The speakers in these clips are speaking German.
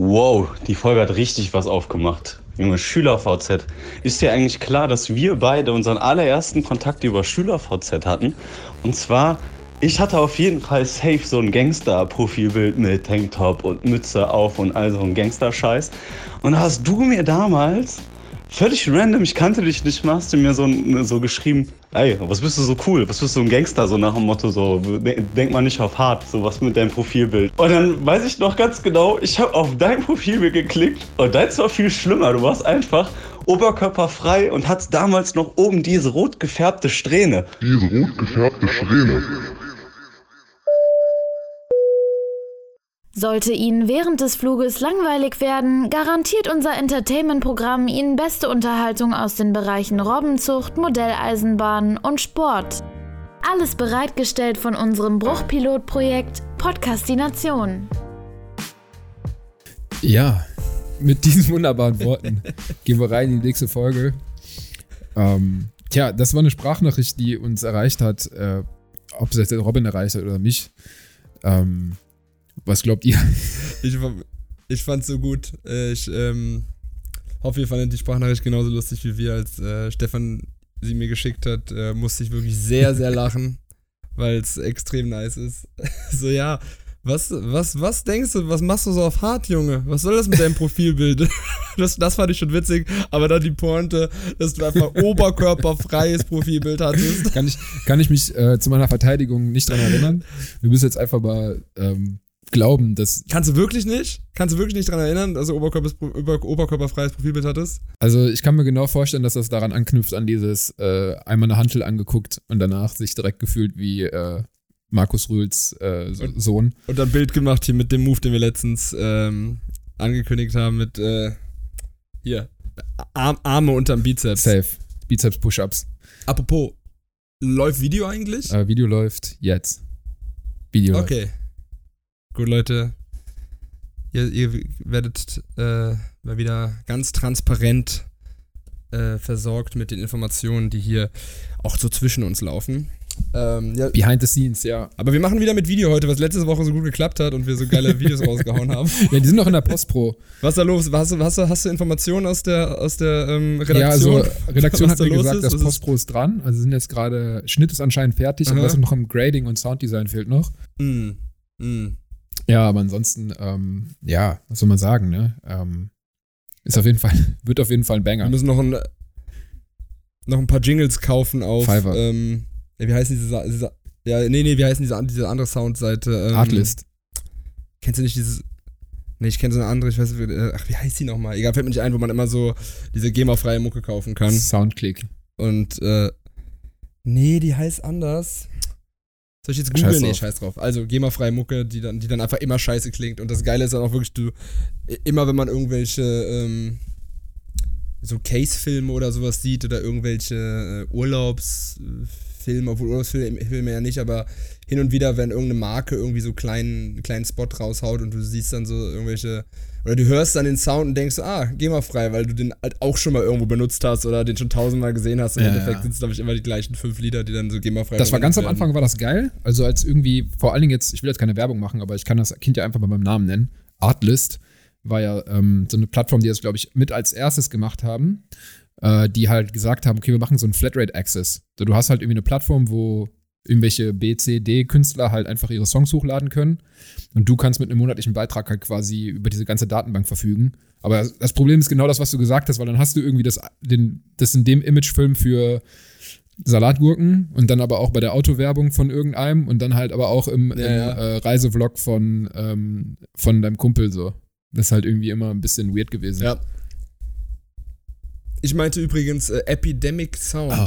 Wow, die Folge hat richtig was aufgemacht. Junge, Schüler-VZ. Ist dir eigentlich klar, dass wir beide unseren allerersten Kontakt über Schüler-VZ hatten? Und zwar, ich hatte auf jeden Fall safe so ein Gangster-Profilbild mit Tanktop und Mütze auf und all so ein Gangster-Scheiß. Und hast du mir damals völlig random, ich kannte dich nicht mal, hast du mir so, so geschrieben, ey, was bist du so cool, was bist du ein Gangster, so nach dem Motto, so, denk mal nicht auf hart, so was mit deinem Profilbild. Und dann weiß ich noch ganz genau, ich habe auf dein Profilbild geklickt und deins war viel schlimmer, du warst einfach oberkörperfrei und hattest damals noch oben diese rot gefärbte Strähne. Diese rot gefärbte Strähne. Sollte Ihnen während des Fluges langweilig werden, garantiert unser Entertainment-Programm Ihnen beste Unterhaltung aus den Bereichen Robbenzucht, Modelleisenbahn und Sport. Alles bereitgestellt von unserem Bruchpilotprojekt Podcastination. Ja, mit diesen wunderbaren Worten gehen wir rein in die nächste Folge. Ähm, tja, das war eine Sprachnachricht, die uns erreicht hat, äh, ob es jetzt Robin erreicht hat oder mich. Ähm, was glaubt ihr? Ich, ich fand's so gut. Äh, ich ähm, hoffe, ihr fandet die Sprachnachricht genauso lustig wie wir, als äh, Stefan sie mir geschickt hat. Äh, musste ich wirklich sehr, sehr lachen, weil es extrem nice ist. so, ja, was, was, was denkst du, was machst du so auf hart, Junge? Was soll das mit deinem Profilbild? das, das fand ich schon witzig, aber dann die Pointe, dass du einfach oberkörperfreies Profilbild hattest. Kann ich, kann ich mich äh, zu meiner Verteidigung nicht dran erinnern? Wir müssen jetzt einfach mal ähm, glauben, dass. Kannst du wirklich nicht? Kannst du wirklich nicht daran erinnern, dass du Oberkörper, oberkörperfreies Profilbild hattest? Also ich kann mir genau vorstellen, dass das daran anknüpft, an dieses äh, einmal eine Hantel angeguckt und danach sich direkt gefühlt wie äh, Markus Rühls äh, und, Sohn. Und dann Bild gemacht hier mit dem Move, den wir letztens ähm, angekündigt haben, mit äh, hier, Arm, Arme unterm Bizeps. Safe. Bizeps-Push-Ups. Apropos, läuft Video eigentlich? Äh, Video läuft jetzt. Video Okay. Gut, Leute. Ihr, ihr werdet äh, mal wieder ganz transparent äh, versorgt mit den Informationen, die hier auch so zwischen uns laufen. Ähm, ja. Behind the scenes, ja. Aber wir machen wieder mit Video heute, was letzte Woche so gut geklappt hat und wir so geile Videos rausgehauen haben. Ja, die sind noch in der Postpro. Was ist da los? Hast du, hast hast du Informationen aus der, aus der ähm, Redaktion? Ja, also Redaktion hat mir gesagt, ist? das Postpro ist dran. Also sind jetzt gerade, Schnitt ist anscheinend fertig, Aha. aber was noch im Grading und Sounddesign fehlt noch. Mm. Mm. Ja, aber ansonsten, ähm, ja, was soll man sagen, ne? Ähm, ist auf jeden Fall, wird auf jeden Fall ein Banger. Wir müssen noch ein, noch ein paar Jingles kaufen auf. Fiverr. Ähm, wie heißen diese, diese, ja, nee, nee, wie heißen diese, diese andere Soundseite? Ähm, Artlist. Kennst du nicht dieses, nee, ich kenne so eine andere, ich weiß nicht, äh, ach, wie heißt die nochmal? Egal, fällt mir nicht ein, wo man immer so diese GEMA-freie Mucke kaufen kann. Soundclick. Und, äh, nee, die heißt anders. Soll ich jetzt googeln? Scheiß nee, scheiß drauf. Also GEMA-freie Mucke, die dann, die dann einfach immer scheiße klingt. Und das Geile ist dann auch wirklich, du, immer wenn man irgendwelche ähm, so Case-Filme oder sowas sieht oder irgendwelche äh, Urlaubsfilme, obwohl Urlaubsfilme ja nicht, aber hin und wieder, wenn irgendeine Marke irgendwie so einen kleinen, kleinen Spot raushaut und du siehst dann so irgendwelche oder du hörst dann den Sound und denkst, ah, geh mal frei, weil du den halt auch schon mal irgendwo benutzt hast oder den schon tausendmal gesehen hast. Im ja, Endeffekt ja. sind es, glaube ich, immer die gleichen fünf Lieder, die dann so geh mal frei Das war ganz am Anfang, war das geil. Also als irgendwie, vor allen Dingen jetzt, ich will jetzt keine Werbung machen, aber ich kann das Kind ja einfach mal beim Namen nennen. Artlist war ja ähm, so eine Plattform, die das, glaube ich, mit als erstes gemacht haben, äh, die halt gesagt haben, okay, wir machen so einen Flatrate-Access. Du hast halt irgendwie eine Plattform, wo irgendwelche B, C, D-Künstler halt einfach ihre Songs hochladen können. Und du kannst mit einem monatlichen Beitrag halt quasi über diese ganze Datenbank verfügen. Aber das Problem ist genau das, was du gesagt hast, weil dann hast du irgendwie das, den, das in dem Imagefilm für Salatgurken und dann aber auch bei der Autowerbung von irgendeinem und dann halt aber auch im, ja, im. Äh, Reisevlog von, ähm, von deinem Kumpel so. Das ist halt irgendwie immer ein bisschen weird gewesen. Ja. Ich meinte übrigens äh, Epidemic Sound. Oh.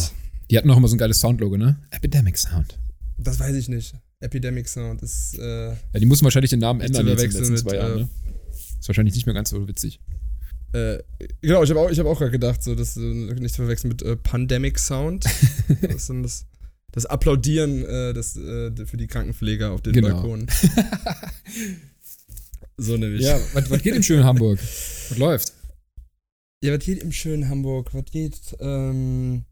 Die hatten noch immer so ein geiles Soundlogo, ne? Epidemic Sound. Das weiß ich nicht. Epidemic Sound ist. Äh, ja, die mussten wahrscheinlich den Namen ändern jetzt in den letzten zwei Jahren, äh, ne? Ist wahrscheinlich nicht mehr ganz so witzig. Äh, genau, ich habe auch, hab auch gerade gedacht, so, das äh, nicht zu verwechseln mit äh, Pandemic Sound. das, das, das Applaudieren äh, das, äh, für die Krankenpfleger auf den genau. Balkonen. so nämlich. Ja, was, was geht im schönen Hamburg? Was läuft? Ja, was geht im schönen Hamburg? Was geht? Ähm,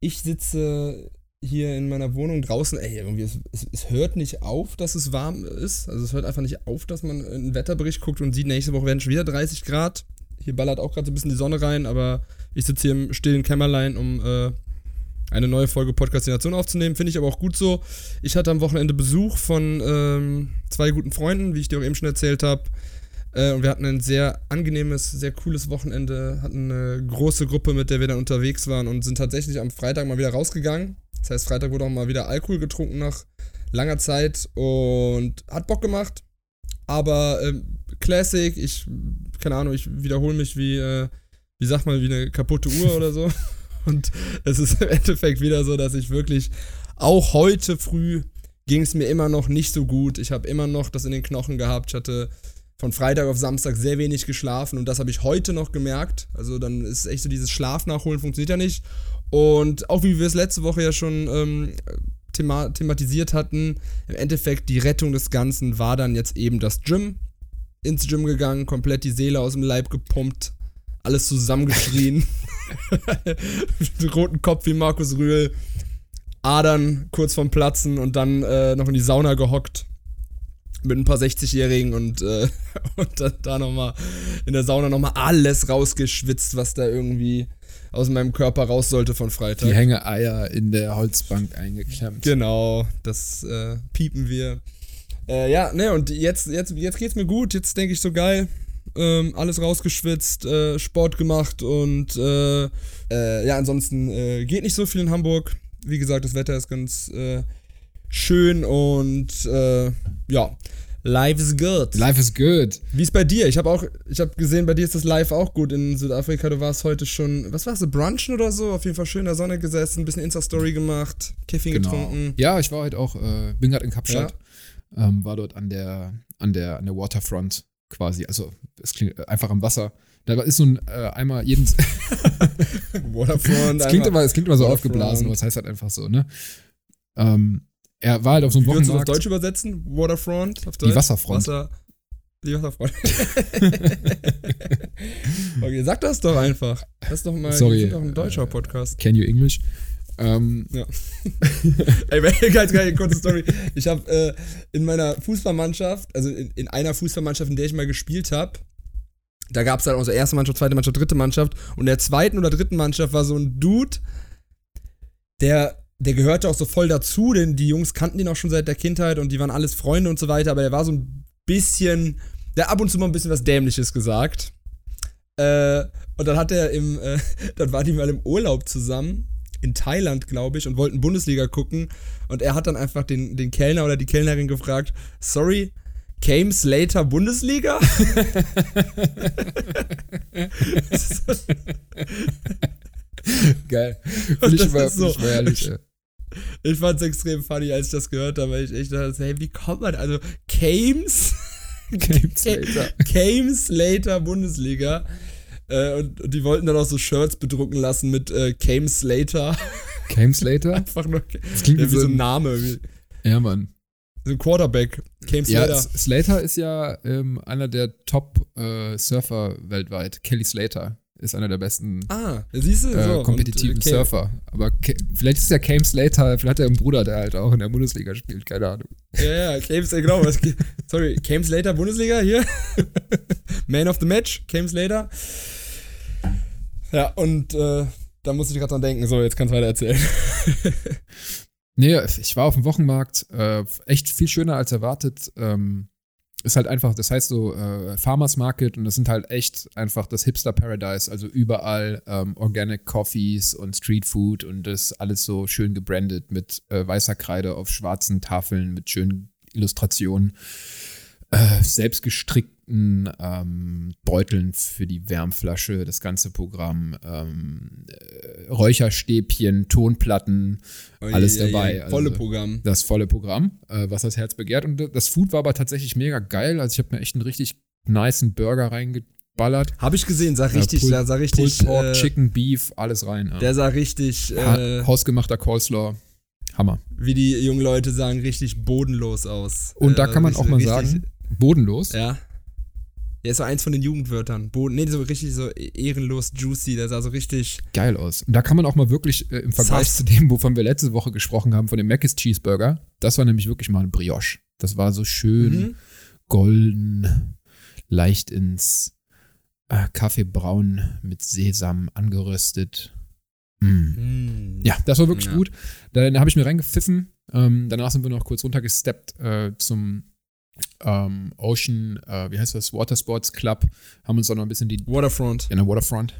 ich sitze hier in meiner Wohnung draußen, ey, irgendwie, es, es, es, hört nicht auf, dass es warm ist. Also es hört einfach nicht auf, dass man einen Wetterbericht guckt und sieht, nächste Woche werden schon wieder 30 Grad. Hier ballert auch gerade so ein bisschen die Sonne rein, aber ich sitze hier im stillen Kämmerlein, um äh, eine neue Folge Podcastination aufzunehmen. Finde ich aber auch gut so. Ich hatte am Wochenende Besuch von ähm, zwei guten Freunden, wie ich dir auch eben schon erzählt habe. Äh, und wir hatten ein sehr angenehmes, sehr cooles Wochenende, hatten eine große Gruppe, mit der wir dann unterwegs waren und sind tatsächlich am Freitag mal wieder rausgegangen. Das heißt, Freitag wurde auch mal wieder Alkohol getrunken nach langer Zeit und hat Bock gemacht. Aber ähm, Classic, ich, keine Ahnung, ich wiederhole mich wie, äh, wie sagt man, wie eine kaputte Uhr oder so. Und es ist im Endeffekt wieder so, dass ich wirklich auch heute früh ging es mir immer noch nicht so gut. Ich habe immer noch das in den Knochen gehabt. Ich hatte von Freitag auf Samstag sehr wenig geschlafen und das habe ich heute noch gemerkt. Also dann ist echt so dieses Schlaf nachholen funktioniert ja nicht. Und auch wie wir es letzte Woche ja schon ähm, thema thematisiert hatten, im Endeffekt die Rettung des Ganzen war dann jetzt eben das Gym. Ins Gym gegangen, komplett die Seele aus dem Leib gepumpt, alles zusammengeschrien. roten Kopf wie Markus Rühl, Adern kurz vorm Platzen und dann äh, noch in die Sauna gehockt mit ein paar 60-Jährigen und, äh, und dann da nochmal in der Sauna nochmal alles rausgeschwitzt, was da irgendwie aus meinem Körper raus sollte von Freitag. Die Hängeeier in der Holzbank eingeklemmt. Genau, das äh, piepen wir. Äh, ja, ne, und jetzt, jetzt, jetzt geht's mir gut. Jetzt denke ich so geil. Ähm, alles rausgeschwitzt, äh, Sport gemacht und äh, äh, ja, ansonsten äh, geht nicht so viel in Hamburg. Wie gesagt, das Wetter ist ganz schön und ja, Life is good. Life is good. Wie ist bei dir? Ich habe auch, ich habe gesehen, bei dir ist das Live auch gut in Südafrika. Du warst heute schon, was warst du, brunchen oder so? Auf jeden Fall schön in der Sonne gesessen, ein bisschen Insta-Story gemacht, Kiffing genau. getrunken. Ja, ich war heute auch, äh, bin gerade in Kapstadt, ja. ähm, war dort an der, an der, an der Waterfront quasi, also es klingt äh, einfach am Wasser. Da ist so ein äh, einmal jeden. Waterfront. es klingt immer, es klingt immer so Waterfront. aufgeblasen, aber es heißt halt einfach so, ne? Ähm, er war halt auf so einem Wochenmarkt. Würdest du auf Deutsch übersetzen? Waterfront? Auf Deutsch? Die Wasserfront. Wasser, die Wasserfront. okay, sag das doch einfach. Das ist doch mal Sorry, doch ein deutscher Podcast. Can you English? Ähm, ja. Ey, ganz geil, kurze Story. Ich habe äh, in meiner Fußballmannschaft, also in, in, einer Fußballmannschaft, in der ich mal gespielt habe, da gab es dann unsere erste Mannschaft, zweite Mannschaft, dritte Mannschaft. Und in der zweiten oder dritten Mannschaft war so ein Dude, der der gehörte auch so voll dazu, denn die Jungs kannten ihn auch schon seit der Kindheit und die waren alles Freunde und so weiter, aber er war so ein bisschen, der ab und zu mal ein bisschen was Dämliches gesagt. Äh, und dann hat er im, äh, dann waren die mal im Urlaub zusammen, in Thailand, glaube ich, und wollten Bundesliga gucken. Und er hat dann einfach den, den Kellner oder die Kellnerin gefragt, sorry, came Slater Bundesliga? Geil. Finde ich, mal, so, ich mal ehrlich. Ich fand es extrem funny, als ich das gehört habe, weil ich echt dachte, hey, wie kommt man, also Kames, Kames later. Later Bundesliga. Äh, und, und, die wollten dann auch so Shirts bedrucken lassen mit äh, Came Slater. Came Slater? Einfach nur. Das klingt ja, wie so ein Name. Wie, ja, Mann. So ein Quarterback. Came Slater. Ja, Slater ist ja ähm, einer der Top-Surfer äh, weltweit. Kelly Slater ist einer der besten ah, siehst du, äh, so. kompetitiven und, äh, Surfer. Aber vielleicht ist ja Cam Slater, vielleicht hat er einen Bruder, der halt auch in der Bundesliga spielt, keine Ahnung. Ja, ja, Cam Slater, genau. Was, sorry, Cam Slater, Bundesliga hier. Man of the Match, Cam Slater. Ja, und äh, da muss ich gerade dran denken. So, jetzt kannst du weiter erzählen. nee, ich war auf dem Wochenmarkt, äh, echt viel schöner als erwartet. Ähm, ist halt einfach, das heißt so äh, Farmers Market und das sind halt echt einfach das Hipster Paradise, also überall ähm, Organic Coffees und Street Food und das alles so schön gebrandet mit äh, weißer Kreide auf schwarzen Tafeln mit schönen Illustrationen äh, selbstgestrickten ähm, Beuteln für die Wärmflasche, das ganze Programm, ähm, äh, Räucherstäbchen, Tonplatten, oh, alles je, dabei. Je, volle also, Programm. Das volle Programm, äh, was das Herz begehrt. Und das Food war aber tatsächlich mega geil. Also ich habe mir echt einen richtig niceen Burger reingeballert. Habe ich gesehen, sah richtig, äh, sah richtig. Pulled Pork, äh, Chicken, Beef, alles rein. Ja. Der sah richtig. Ha hausgemachter Coleslaw. Hammer. Wie die jungen Leute sagen, richtig bodenlos aus. Und da äh, kann man auch mal sagen, bodenlos. Ja. Der ist so eins von den Jugendwörtern. Boden, nee, so richtig so ehrenlos juicy, der sah so richtig. Geil aus. Und da kann man auch mal wirklich äh, im Vergleich Sass. zu dem, wovon wir letzte Woche gesprochen haben, von dem Mc's Cheeseburger, das war nämlich wirklich mal ein Brioche. Das war so schön Mhm. golden, leicht ins äh, Kaffeebraun mit Sesam angeröstet. Mm. Mm. Ja, das war wirklich Ja. gut. Dann habe ich mir reingepfiffen. Ähm, danach sind wir noch kurz runtergesteppt äh, zum ähm, Ocean, äh, wie heißt das, Watersports Club. Haben uns auch noch ein bisschen die Waterfront. in der Waterfront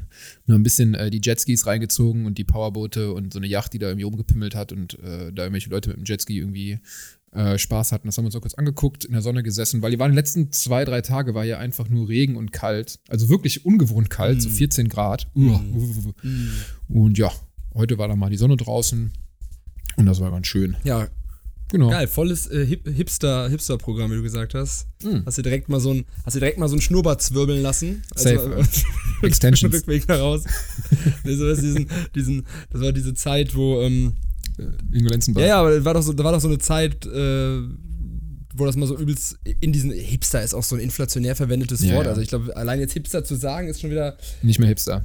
noch ein bisschen äh, die Jetskis reingezogen und die Powerboote und so eine Yacht, die da irgendwie rumgepimmelt hat und äh, da irgendwelche Leute mit dem Jetski irgendwie äh, Spaß hatten. Das haben wir uns auch kurz angeguckt, in der Sonne gesessen, weil die waren die letzten zwei, drei Tage war ja einfach nur Regen und kalt. Also wirklich ungewohnt kalt, so 14 Grad. Uah. Und ja, heute war dann mal die Sonne draußen und das war ganz schön. Ja, Genau. geil, volles äh, Hip Hipster Hipster Programm, wie du gesagt hast. Mm. Hast du direkt mal so ein hast du direkt mal so einen Schnurrbart zwirbeln lassen? Safe. äh, Extensions. Rückweg heraus. nee, so, diesen, diesen, das war diese Zeit, wo ähm, Ingo Lenzenberg. ja, ja, aber war doch so, da war doch so eine Zeit, äh, wo das mal so übelst in diesen Hipster ist auch so ein inflationär verwendetes Ja, Wort. ja. Also ich glaube, allein jetzt Hipster zu sagen, ist schon wieder Nicht mehr Hipster.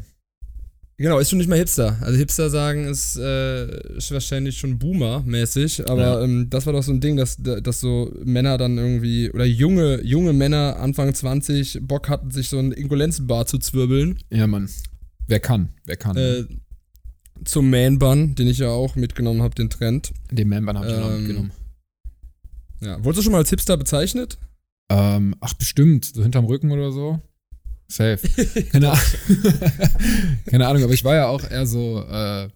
Genau, ist schon nicht mehr Hipster. Also Hipster sagen ist, äh, ist wahrscheinlich schon Boomer-mäßig, aber Ja. ähm, das war doch so ein Ding, dass, dass so Männer dann irgendwie, oder junge, junge Männer Anfang 20 Bock hatten, sich so einen Ingolenzenbar zu zwirbeln. Ja, Mann. Wer kann? Wer kann? Äh, zum Man-Bun, den ich ja auch mitgenommen habe, den Trend. Den Man-Bun habe ich auch ähm, mitgenommen. Ja. Wurdest du schon mal als Hipster bezeichnet? Ähm, ach, bestimmt. So hinterm Rücken oder so. Safe. Keine, Ahnung. Keine Ahnung, aber ich war ja auch eher so, äh,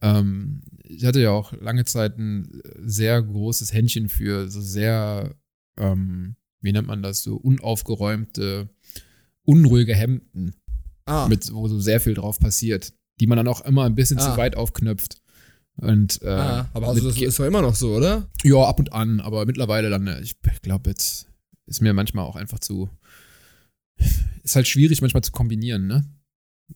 ähm, ich hatte ja auch lange Zeit ein sehr großes Händchen für so sehr, ähm, wie nennt man das, so unaufgeräumte, unruhige Hemden, Ah, mit, wo so sehr viel drauf passiert, die man dann auch immer ein bisschen Ah. zu weit aufknöpft. Und, äh, ah aber also das ist doch immer noch so, oder? ja, ab und an, aber mittlerweile dann, äh, ich glaube, jetzt ist mir manchmal auch einfach zu. Ist halt schwierig manchmal zu kombinieren, ne?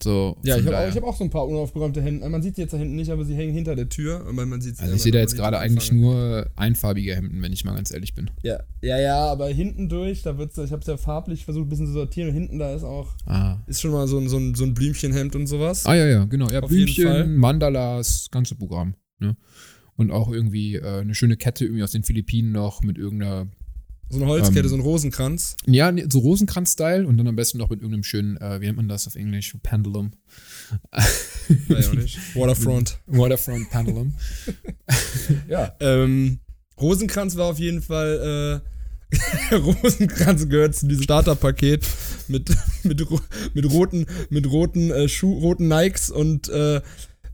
So. Ja, ich habe auch, ich hab auch so ein paar unaufgeräumte Hemden. Man sieht die jetzt da hinten nicht, aber sie hängen hinter der Tür. Aber man sieht Also ich sehe da jetzt gerade eigentlich nur einfarbige Hemden, wenn ich mal ganz ehrlich bin. Ja, ja, ja, aber hinten durch, da wird's, ich habe es ja farblich versucht ein bisschen zu sortieren hinten da ist auch, Ah. ist schon mal so ein, so ein, so ein Blümchenhemd und sowas. Ah ja, ja, genau. Ja, Auf. Blümchen, Mandalas, ganze Programm. Ne? Und auch irgendwie äh, eine schöne Kette irgendwie aus den Philippinen noch mit irgendeiner, So eine Holzkette, Ähm, so ein Rosenkranz. ja, so Rosenkranz-Style und dann am besten noch mit irgendeinem schönen, äh, wie nennt man das auf Englisch? Pendulum. Auch nicht. Waterfront. Waterfront Pendulum. ja. ähm, Rosenkranz war auf jeden Fall, äh, Rosenkranz gehört zu diesem Starterpaket mit, mit, mit roten, mit roten, äh, Schuh, roten Nikes und, äh,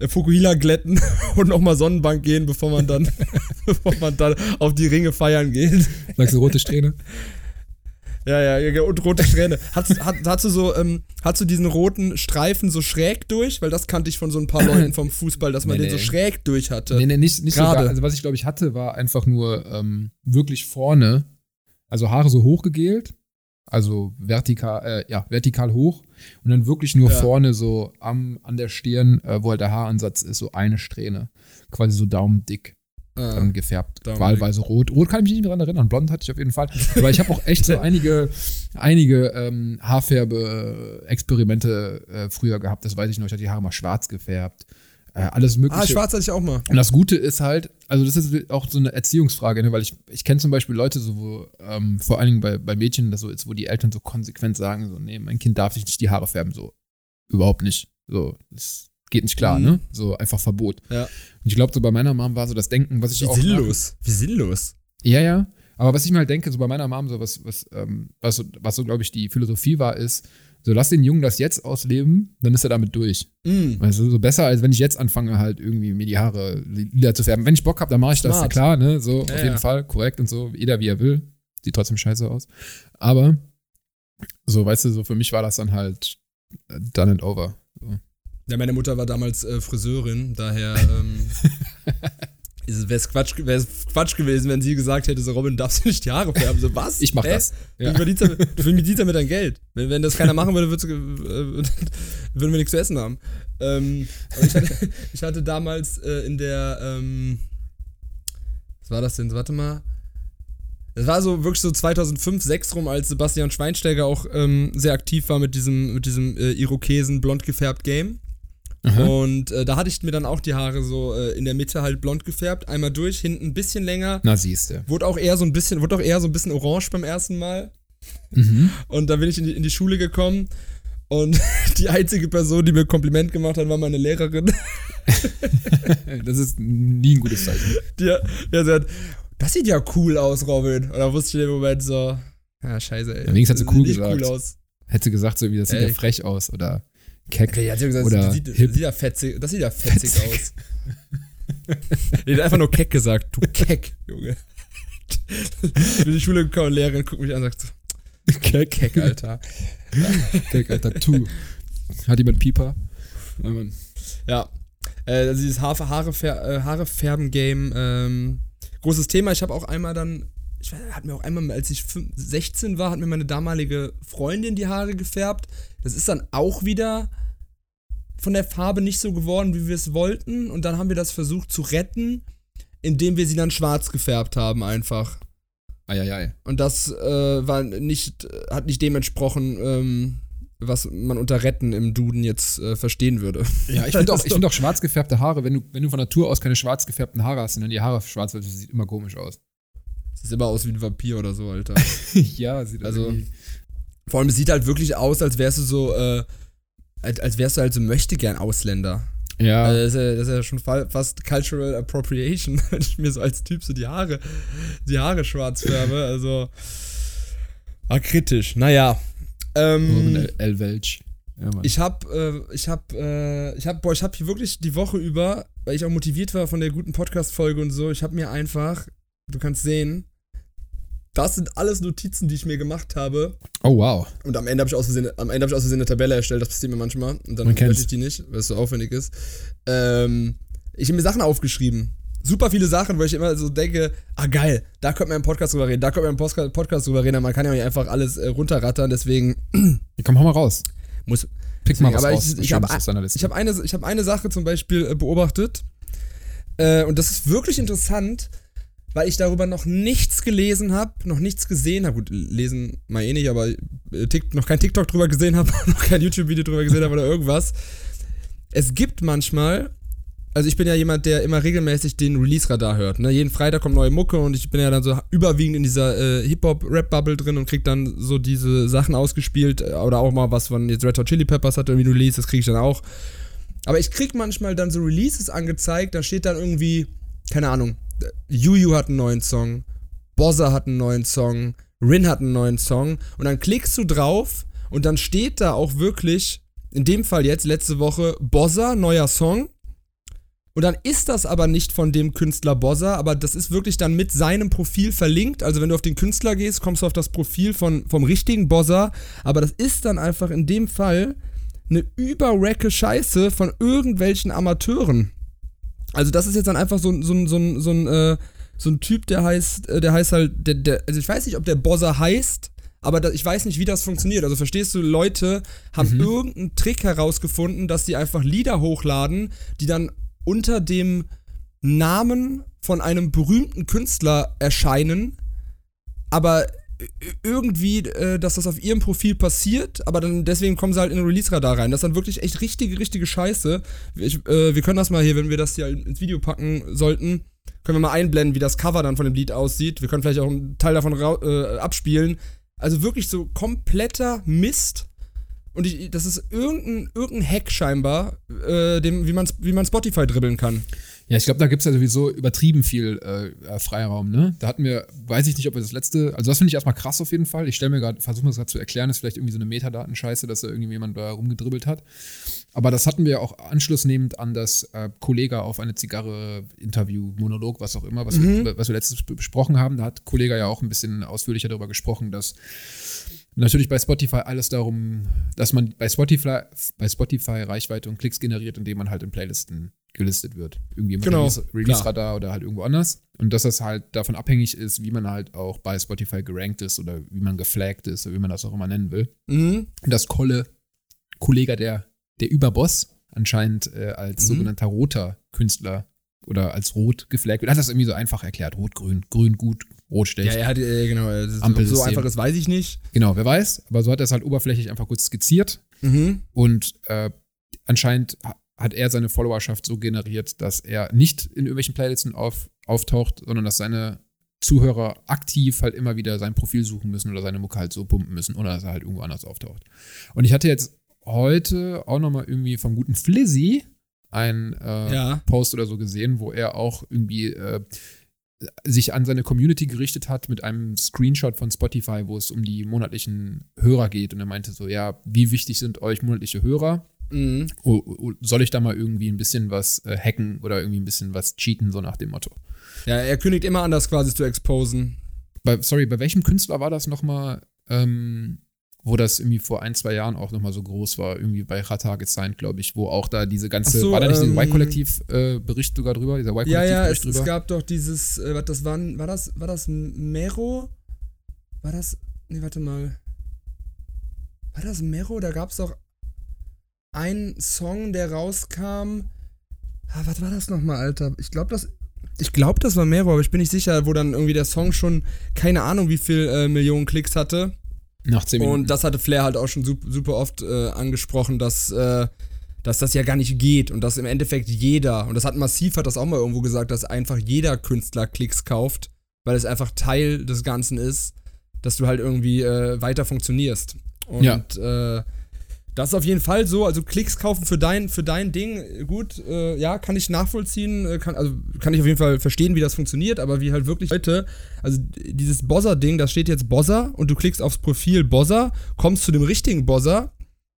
Fukuhila-Glätten und nochmal Sonnenbank gehen, bevor man dann, bevor man dann auf die Ringe feiern geht. Sagst du rote Strähne? Ja, ja, ja, und rote Strähne. Hast, hat, hast du so, ähm, hast du diesen roten Streifen so schräg durch? Weil das kannte ich von so ein paar Leuten vom Fußball, dass man Nee, den so nee. schräg durch hatte. Nee, nee, nicht, nicht so. Gerade. Also, was ich glaube ich hatte, war einfach nur ähm, wirklich vorne, also Haare so hochgegelt, also vertikal, äh, ja, vertikal hoch und dann wirklich nur Ja. vorne so am, an der Stirn, äh, wo halt der Haaransatz ist, so eine Strähne. Quasi so daumendick Ah. dann gefärbt. Wahlweise rot. Rot kann ich mich nicht mehr dran erinnern. Blond hatte ich auf jeden Fall. Aber ich habe auch echt so einige, einige ähm, Haarfärbe-Experimente äh, früher gehabt. Das weiß ich noch. Ich hatte die Haare mal schwarz gefärbt. Äh, alles mögliche. Ah, schwarz hatte ich auch mal. Und das Gute ist halt, also das ist auch so eine Erziehungsfrage, ne? weil ich, ich kenne zum Beispiel Leute, so wo, ähm, vor allen Dingen bei, bei Mädchen, das so ist, wo die Eltern so konsequent sagen, so, nee, mein Kind darf sich nicht die Haare färben, so. Überhaupt nicht. So, das geht nicht klar, Mhm. ne? So einfach Verbot. Ja. Und ich glaube, so bei meiner Mom war so das Denken, was ich Wie auch. sinnlos. Wie sinnlos. Ja, ja. Aber was ich mir halt denke, so bei meiner Mom, so was, was, ähm, was, so- was so, glaube ich, die Philosophie war, ist, so lass den Jungen das jetzt ausleben, dann ist er damit durch. Mm. Weißt du, so besser, als wenn ich jetzt anfange, halt irgendwie mir die Haare lila zu färben. Wenn ich Bock habe, dann mache ich das, Smart. klar, ne? So, Ja, auf jeden ja. Fall, korrekt und so, jeder wie er will. Sieht trotzdem scheiße aus. Aber, so, weißt du, so für mich war das dann halt done and over. So. Ja, meine Mutter war damals äh, Friseurin, daher ähm, wäre es Quatsch, wär's Quatsch gewesen, wenn sie gesagt hätte, so Robin, darfst du nicht die Haare färben? So, was? Ich mach Hä? das. Du Ja. verdienst damit, du verdienst damit dein Geld. Wenn, wenn das keiner machen würde, du, äh, würden wir nichts zu essen haben. Ähm, ich, hatte, ich hatte damals äh, in der, ähm, was war das denn? Warte mal. Es war so wirklich so 2005, 6 rum, als Sebastian Schweinsteiger auch ähm, sehr aktiv war mit diesem, mit diesem äh, Irokesen blond gefärbt Game. Aha. Und äh, da hatte ich mir dann auch die Haare so äh, in der Mitte halt blond gefärbt, einmal durch, hinten ein bisschen länger. Na siehst du. Wurde auch eher so ein bisschen, wurde auch eher so ein bisschen orange beim ersten Mal. Mhm. Und da bin ich in die, in die Schule gekommen und die einzige Person, die mir Kompliment gemacht hat, war meine Lehrerin. das ist nie ein gutes Zeichen. Die, ja, sie hat, das sieht ja cool aus, Robin. Und da wusste ich in dem Moment so, ja, scheiße, ey. Ja, wenigstens hat sie cool gesagt. Cool aus. Hätte gesagt, so wie das sieht ja frech aus oder keck. Sie gesagt, oder das, sieht, hip. Das, sieht ja fetzig, das sieht ja fetzig, fetzig. aus. nee, hat einfach nur keck gesagt, du keck, Junge. ich bin in die Schule gekommen und Lehrerin guckt mich an und sagt so, keck, keck, Alter. keck, Alter, tu. Hat jemand Pieper? Ja, äh, also dieses Haare, Haare, äh, Haare färben Game, ähm, großes Thema. Ich habe auch einmal dann, ich weiß, hat mir auch einmal, als ich 16 war, hat mir meine damalige Freundin die Haare gefärbt. Das ist dann auch wieder von der Farbe nicht so geworden, wie wir es wollten. Und dann haben wir das versucht zu retten, indem wir sie dann schwarz gefärbt haben, einfach. Eieiei. Und das äh, war nicht, hat nicht dem entsprochen, ähm, was man unter Retten im Duden jetzt äh, verstehen würde. Ja, ich finde auch, find auch schwarz gefärbte Haare, wenn du, wenn du von Natur aus keine schwarz gefärbten Haare hast und dann die Haare schwarz wird, das sieht immer komisch aus. Sieht immer aus wie ein Vampir oder so, Alter. ja, sieht also. Irgendwie. Vor allem, sieht halt wirklich aus, als wärst du so, äh, als, als wärst du halt so möchte gern Ausländer. Ja. Also das, ist ja. das ist ja schon fast Cultural Appropriation, wenn ich mir so als Typ so die Haare, die Haare schwarz färbe. Also. War kritisch. Naja, ähm, El Welch. Ja, ich hab, äh, ich hab, äh, ich hab, boah, ich hab hier wirklich die Woche über, weil ich auch motiviert war von der guten Podcast-Folge und so, ich hab mir einfach, du kannst sehen, das sind alles Notizen, die ich mir gemacht habe. Oh, wow. Und am Ende habe ich aus Versehen, am Ende habe ich aus Versehen eine Tabelle erstellt, das passiert mir manchmal. Und dann lösche ich die nicht, weil es so aufwendig ist. Ähm, ich habe mir Sachen aufgeschrieben super viele Sachen, wo ich immer so denke, ah geil, da könnte man im Podcast drüber reden, da könnte man im Podcast drüber reden, man kann ja nicht einfach alles äh, runterrattern, deswegen. Komm, hau mal raus. Muss. Pick deswegen, mal was aber raus. Ich, ich habe hab eine, hab eine Sache zum Beispiel äh, beobachtet, äh, und das ist wirklich interessant, weil ich darüber noch nichts gelesen habe, noch nichts gesehen habe. Gut, lesen mal eh nicht, aber äh, noch kein TikTok drüber gesehen habe, noch kein YouTube-Video drüber gesehen habe oder irgendwas. Es gibt manchmal also ich bin ja jemand, der immer regelmäßig den Release-Radar hört. Ne? Jeden Freitag kommt neue Mucke und ich bin ja dann so überwiegend in dieser äh, Hip-Hop-Rap-Bubble drin und krieg dann so diese Sachen ausgespielt äh, oder auch mal was von jetzt Red Hot Chili Peppers hat irgendwie Release, das krieg ich dann auch. Aber ich krieg manchmal dann so Releases angezeigt, da steht dann irgendwie, keine Ahnung, Juju hat einen neuen Song, Bozza hat einen neuen Song, Rin hat einen neuen Song und dann klickst du drauf und dann steht da auch wirklich, in dem Fall jetzt letzte Woche, Bozza, neuer Song und dann ist das aber nicht von dem Künstler Bozza, aber das ist wirklich dann mit seinem Profil verlinkt. Also wenn du auf den Künstler gehst, kommst du auf das Profil von, vom richtigen Bozza. Aber das ist dann einfach in dem Fall eine überrecke Scheiße von irgendwelchen Amateuren. Also das ist jetzt dann einfach so, so, so, so, ein, äh, so ein Typ, der heißt, äh, der heißt halt, der, der, also ich weiß nicht, ob der Bozza heißt, aber da, ich weiß nicht, wie das funktioniert. Also verstehst du, Leute haben mhm. irgendeinen Trick herausgefunden, dass sie einfach Lieder hochladen, die dann unter dem Namen von einem berühmten Künstler erscheinen, aber irgendwie, äh, dass das auf ihrem Profil passiert, aber dann deswegen kommen sie halt in den Release-Radar rein. Das ist dann wirklich echt richtige, richtige Scheiße. Ich, äh, wir können das mal hier, wenn wir das hier ins Video packen sollten, können wir mal einblenden, wie das Cover dann von dem Lied aussieht. Wir können vielleicht auch einen Teil davon äh, abspielen. Also wirklich so kompletter Mist. Und ich, das ist irgendein, irgendein Hack scheinbar, äh, dem, wie, man, wie man Spotify dribbeln kann. Ja, ich glaube, da gibt es ja sowieso übertrieben viel äh, Freiraum, ne? Da hatten wir, weiß ich nicht, ob wir das letzte, also das finde ich erstmal krass auf jeden Fall. Ich stelle mir gerade, versuche mir das gerade zu erklären, ist vielleicht irgendwie so eine Metadatenscheiße, dass da irgendwie jemand da rumgedribbelt hat. Aber das hatten wir auch anschlussnehmend an das äh, Kollege auf eine Zigarre, Interview, Monolog, was auch immer, was, mhm. wir, was wir letztens besprochen haben. Da hat Kollege ja auch ein bisschen ausführlicher darüber gesprochen, dass Natürlich bei Spotify alles darum, dass man bei Spotify, bei Spotify Reichweite und Klicks generiert, indem man halt in Playlisten gelistet wird. Irgendwie im genau, Release-Radar oder halt irgendwo anders. Und dass das halt davon abhängig ist, wie man halt auch bei Spotify gerankt ist oder wie man geflaggt ist oder wie man das auch immer nennen will. Mhm. Das Kolle, Kollege der, der Überboss, anscheinend äh, als mhm. sogenannter roter Künstler oder als rot geflaggt wird. Hat das irgendwie so einfach erklärt. Rot, grün, grün gut, Rotstech. Ja, ja, äh, genau. So einfach ist, weiß ich nicht. Genau, wer weiß. Aber so hat er es halt oberflächlich einfach kurz skizziert. Mhm. Und äh, anscheinend hat er seine Followerschaft so generiert, dass er nicht in irgendwelchen Playlisten auf, auftaucht, sondern dass seine Zuhörer aktiv halt immer wieder sein Profil suchen müssen oder seine Mucke halt so pumpen müssen oder dass er halt irgendwo anders auftaucht. Und ich hatte jetzt heute auch nochmal irgendwie vom guten Flizzy ein äh, ja. Post oder so gesehen, wo er auch irgendwie äh, sich an seine Community gerichtet hat mit einem Screenshot von Spotify, wo es um die monatlichen Hörer geht. Und er meinte so, ja, wie wichtig sind euch monatliche Hörer? Mhm. Soll ich da mal irgendwie ein bisschen was äh, hacken oder irgendwie ein bisschen was cheaten, so nach dem Motto? Ja, er kündigt immer an, das quasi zu exposen. Bei, sorry, bei welchem Künstler war das nochmal, ähm, wo das irgendwie vor ein, zwei Jahren auch nochmal so groß war? Irgendwie bei Rata gesigned, glaube ich, wo auch da diese ganze, so, war da nicht ähm, dieser Y-Kollektiv-Bericht äh, sogar drüber? Dieser y ja, ja, es, es, gab doch dieses, äh, was das war, war das, war das Mero? War das, nee, warte mal. War das Mero? Da gab es doch einen Song, der rauskam. Ah, was war das nochmal, Alter? Ich glaube, das. Ich glaube, das war Mero, aber ich bin nicht sicher, wo dann irgendwie der Song schon keine Ahnung, wie viel äh, Millionen Klicks hatte. Nach 10 Minuten. Und das hatte Flair halt auch schon super, super oft äh, angesprochen, dass, äh, dass das ja gar nicht geht und dass im Endeffekt jeder, und das hat Massiv hat das auch mal irgendwo gesagt, dass einfach jeder Künstler Klicks kauft, weil es einfach Teil des Ganzen ist, dass du halt irgendwie äh, weiter funktionierst. Und ja. Äh, das ist auf jeden Fall so. Also Klicks kaufen für dein, für dein Ding, gut, äh, ja, kann ich nachvollziehen. Äh, kann, also kann ich auf jeden Fall verstehen, wie das funktioniert, aber wie halt wirklich heute, also dieses Bozzer-Ding, da steht jetzt Bozzer und du klickst aufs Profil Bozzer, kommst zu dem richtigen Bozzer,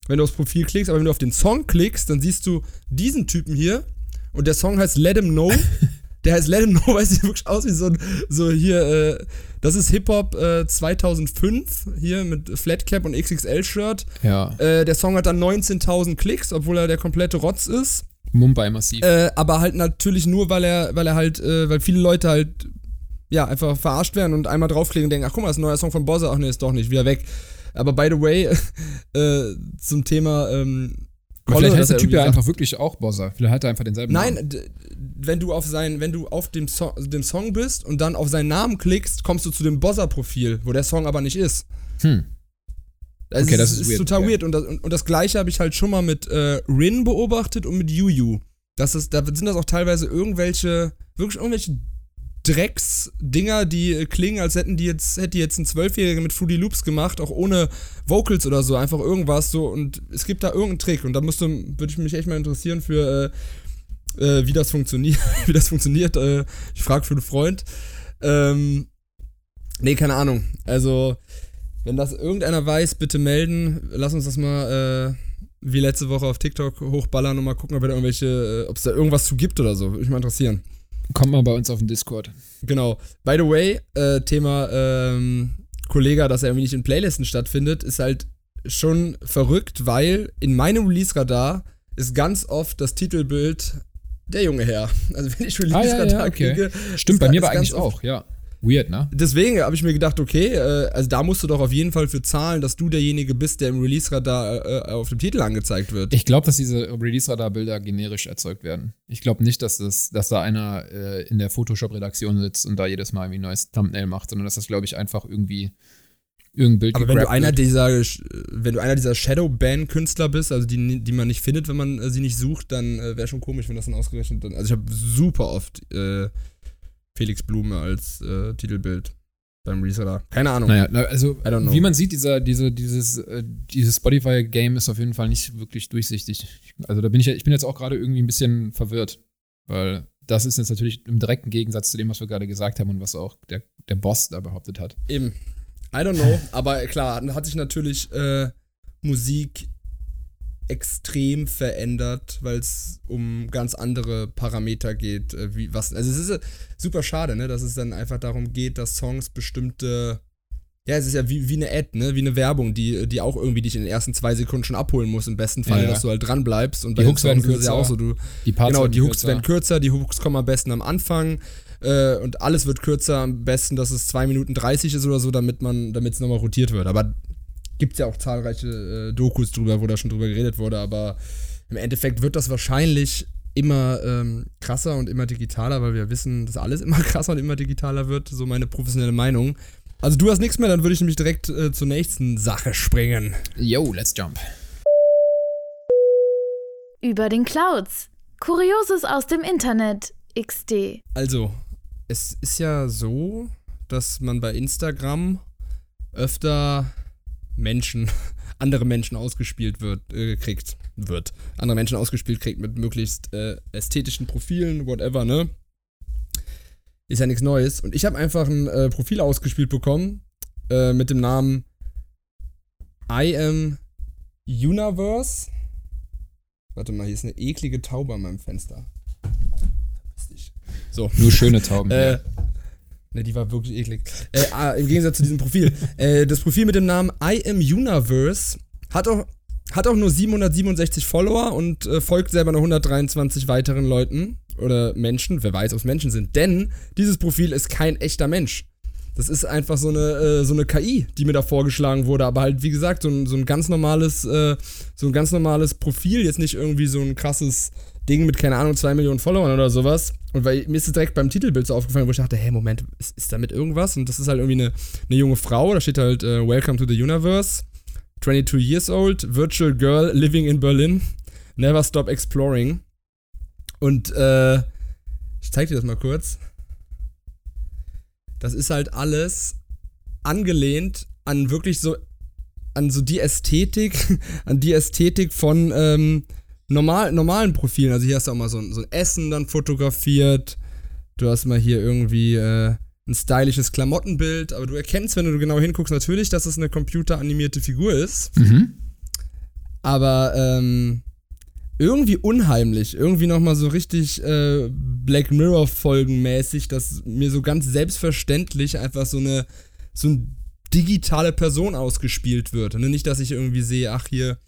wenn du aufs Profil klickst, aber wenn du auf den Song klickst, dann siehst du diesen Typen hier und der Song heißt Let Him Know. der heißt Let Him Know, weil sieht wirklich aus wie so ein, so hier, äh, das ist Hip-Hop äh, 2005, hier mit Flatcap und XXL-Shirt. Ja. Äh, der Song hat dann 19.000 Klicks, obwohl er der komplette Rotz ist. Mumbai massiv. Äh, aber halt natürlich nur, weil er, weil er halt, äh, weil viele Leute halt, ja, einfach verarscht werden und einmal draufklicken und denken, ach guck mal, das ist ein neuer Song von Bosse, ach nee, ist doch nicht, wieder weg. Aber by the way, äh, zum Thema ähm, Vielleicht heißt der Typ ja einfach wirklich auch Bosser. Vielleicht hat er einfach denselben Nein, Namen. wenn du auf sein, wenn du auf dem, so dem Song bist und dann auf seinen Namen klickst, kommst du zu dem Bosser-Profil, wo der Song aber nicht ist. Hm. Das okay, ist, das ist, ist weird. total ja. weird. Und das, und, und das gleiche habe ich halt schon mal mit äh, Rin beobachtet und mit Yu Das ist, da sind das auch teilweise irgendwelche, wirklich irgendwelche Drecksdinger, die klingen, als hätten die jetzt, hätte jetzt ein Zwölfjähriger mit Fruity Loops gemacht, auch ohne Vocals oder so, einfach irgendwas so und es gibt da irgendeinen Trick und da müsste, würde ich mich echt mal interessieren für, äh, äh, wie das funktioniert, wie das funktioniert. Äh, ich frage für einen Freund. Ähm, nee, keine Ahnung. Also, wenn das irgendeiner weiß, bitte melden. Lass uns das mal, äh, wie letzte Woche auf TikTok hochballern und mal gucken, ob da irgendwelche, äh, ob es da irgendwas zu gibt oder so. Würde mich mal interessieren. Kommt mal bei uns auf den Discord. Genau. By the way, äh, Thema ähm, Kollege, dass er irgendwie nicht in Playlisten stattfindet, ist halt schon verrückt, weil in meinem Release-Radar ist ganz oft das Titelbild der junge Herr. Also wenn ich Release-Radar ah, ja, ja, okay. kriege. Stimmt, bei mir war eigentlich auch, ja. Weird, ne? Deswegen habe ich mir gedacht, okay, äh, also da musst du doch auf jeden Fall für zahlen, dass du derjenige bist, der im Release-Radar äh, auf dem Titel angezeigt wird. Ich glaube, dass diese Release-Radar-Bilder generisch erzeugt werden. Ich glaube nicht, dass, das, dass da einer äh, in der Photoshop-Redaktion sitzt und da jedes Mal irgendwie ein neues Thumbnail macht, sondern dass das, glaube ich, einfach irgendwie irgendein Bild Aber wenn du einer wird. dieser, wenn du einer dieser Shadow-Ban-Künstler bist, also die, die man nicht findet, wenn man äh, sie nicht sucht, dann äh, wäre schon komisch, wenn das dann ausgerechnet dann. Also ich habe super oft äh, Felix Blume als äh, Titelbild beim Reseller. Keine Ahnung. Naja, also wie man sieht, dieser, diese, dieses, äh, dieses Spotify-Game ist auf jeden Fall nicht wirklich durchsichtig. Also da bin ich, ich bin jetzt auch gerade irgendwie ein bisschen verwirrt, weil das ist jetzt natürlich im direkten Gegensatz zu dem, was wir gerade gesagt haben und was auch der, der Boss da behauptet hat. Eben. I don't know, aber klar, hat sich natürlich äh, Musik extrem verändert, weil es um ganz andere Parameter geht. Äh, wie, was, also es ist super schade, ne, dass es dann einfach darum geht, dass Songs bestimmte ja, es ist ja wie, wie eine Ad, ne? Wie eine Werbung, die, die auch irgendwie dich in den ersten zwei Sekunden schon abholen muss, im besten Fall, ja, ja. dass du halt dran bleibst. Und die Hooks werden kürzer. Ja auch so, du, die Parts genau, die Hooks kürzer. werden kürzer, die Hooks kommen am besten am Anfang äh, und alles wird kürzer, am besten, dass es 2 Minuten 30 ist oder so, damit man, damit es nochmal rotiert wird. Aber gibt es ja auch zahlreiche äh, Dokus drüber, wo da schon drüber geredet wurde, aber im Endeffekt wird das wahrscheinlich immer ähm, krasser und immer digitaler, weil wir wissen, dass alles immer krasser und immer digitaler wird. So meine professionelle Meinung. Also du hast nichts mehr, dann würde ich nämlich direkt äh, zur nächsten Sache springen. Yo, let's jump. Über den Clouds. Kurioses aus dem Internet. XD. Also, es ist ja so, dass man bei Instagram öfter Menschen, andere Menschen ausgespielt wird, äh, kriegt, wird. Andere Menschen ausgespielt kriegt mit möglichst äh, ästhetischen Profilen, whatever, ne? Ist ja nichts Neues. Und ich habe einfach ein äh, Profil ausgespielt bekommen äh, mit dem Namen I am Universe. Warte mal, hier ist eine eklige Taube an meinem Fenster. So. Nur schöne Tauben. äh, ne, die war wirklich eklig. Äh, ah, Im Gegensatz zu diesem Profil. äh, das Profil mit dem Namen I am Universe hat auch, hat auch nur 767 Follower und äh, folgt selber noch 123 weiteren Leuten oder Menschen. Wer weiß, ob es Menschen sind. Denn dieses Profil ist kein echter Mensch. Das ist einfach so eine, äh, so eine KI, die mir da vorgeschlagen wurde. Aber halt, wie gesagt, so ein, so ein ganz normales, äh, so ein ganz normales Profil. Jetzt nicht irgendwie so ein krasses Ding mit, keine Ahnung, zwei Millionen Followern oder sowas. Und weil mir ist es direkt beim Titelbild so aufgefallen, wo ich dachte, hey, Moment, ist, ist damit irgendwas? Und das ist halt irgendwie eine, eine junge Frau, da steht halt uh, Welcome to the Universe, 22 years old, virtual girl living in Berlin, never stop exploring. Und äh, ich zeig dir das mal kurz. Das ist halt alles angelehnt an wirklich so, an so die Ästhetik, an die Ästhetik von, ähm, normal, normalen Profilen. Also hier hast du auch mal so ein, so ein Essen dann fotografiert. Du hast mal hier irgendwie äh, ein stylisches Klamottenbild, aber du erkennst, wenn du genau hinguckst, natürlich, dass es eine computeranimierte Figur ist. Mhm. Aber ähm, irgendwie unheimlich, irgendwie nochmal so richtig äh, Black Mirror-Folgenmäßig, dass mir so ganz selbstverständlich einfach so eine, so eine digitale Person ausgespielt wird. Und nicht, dass ich irgendwie sehe, ach hier,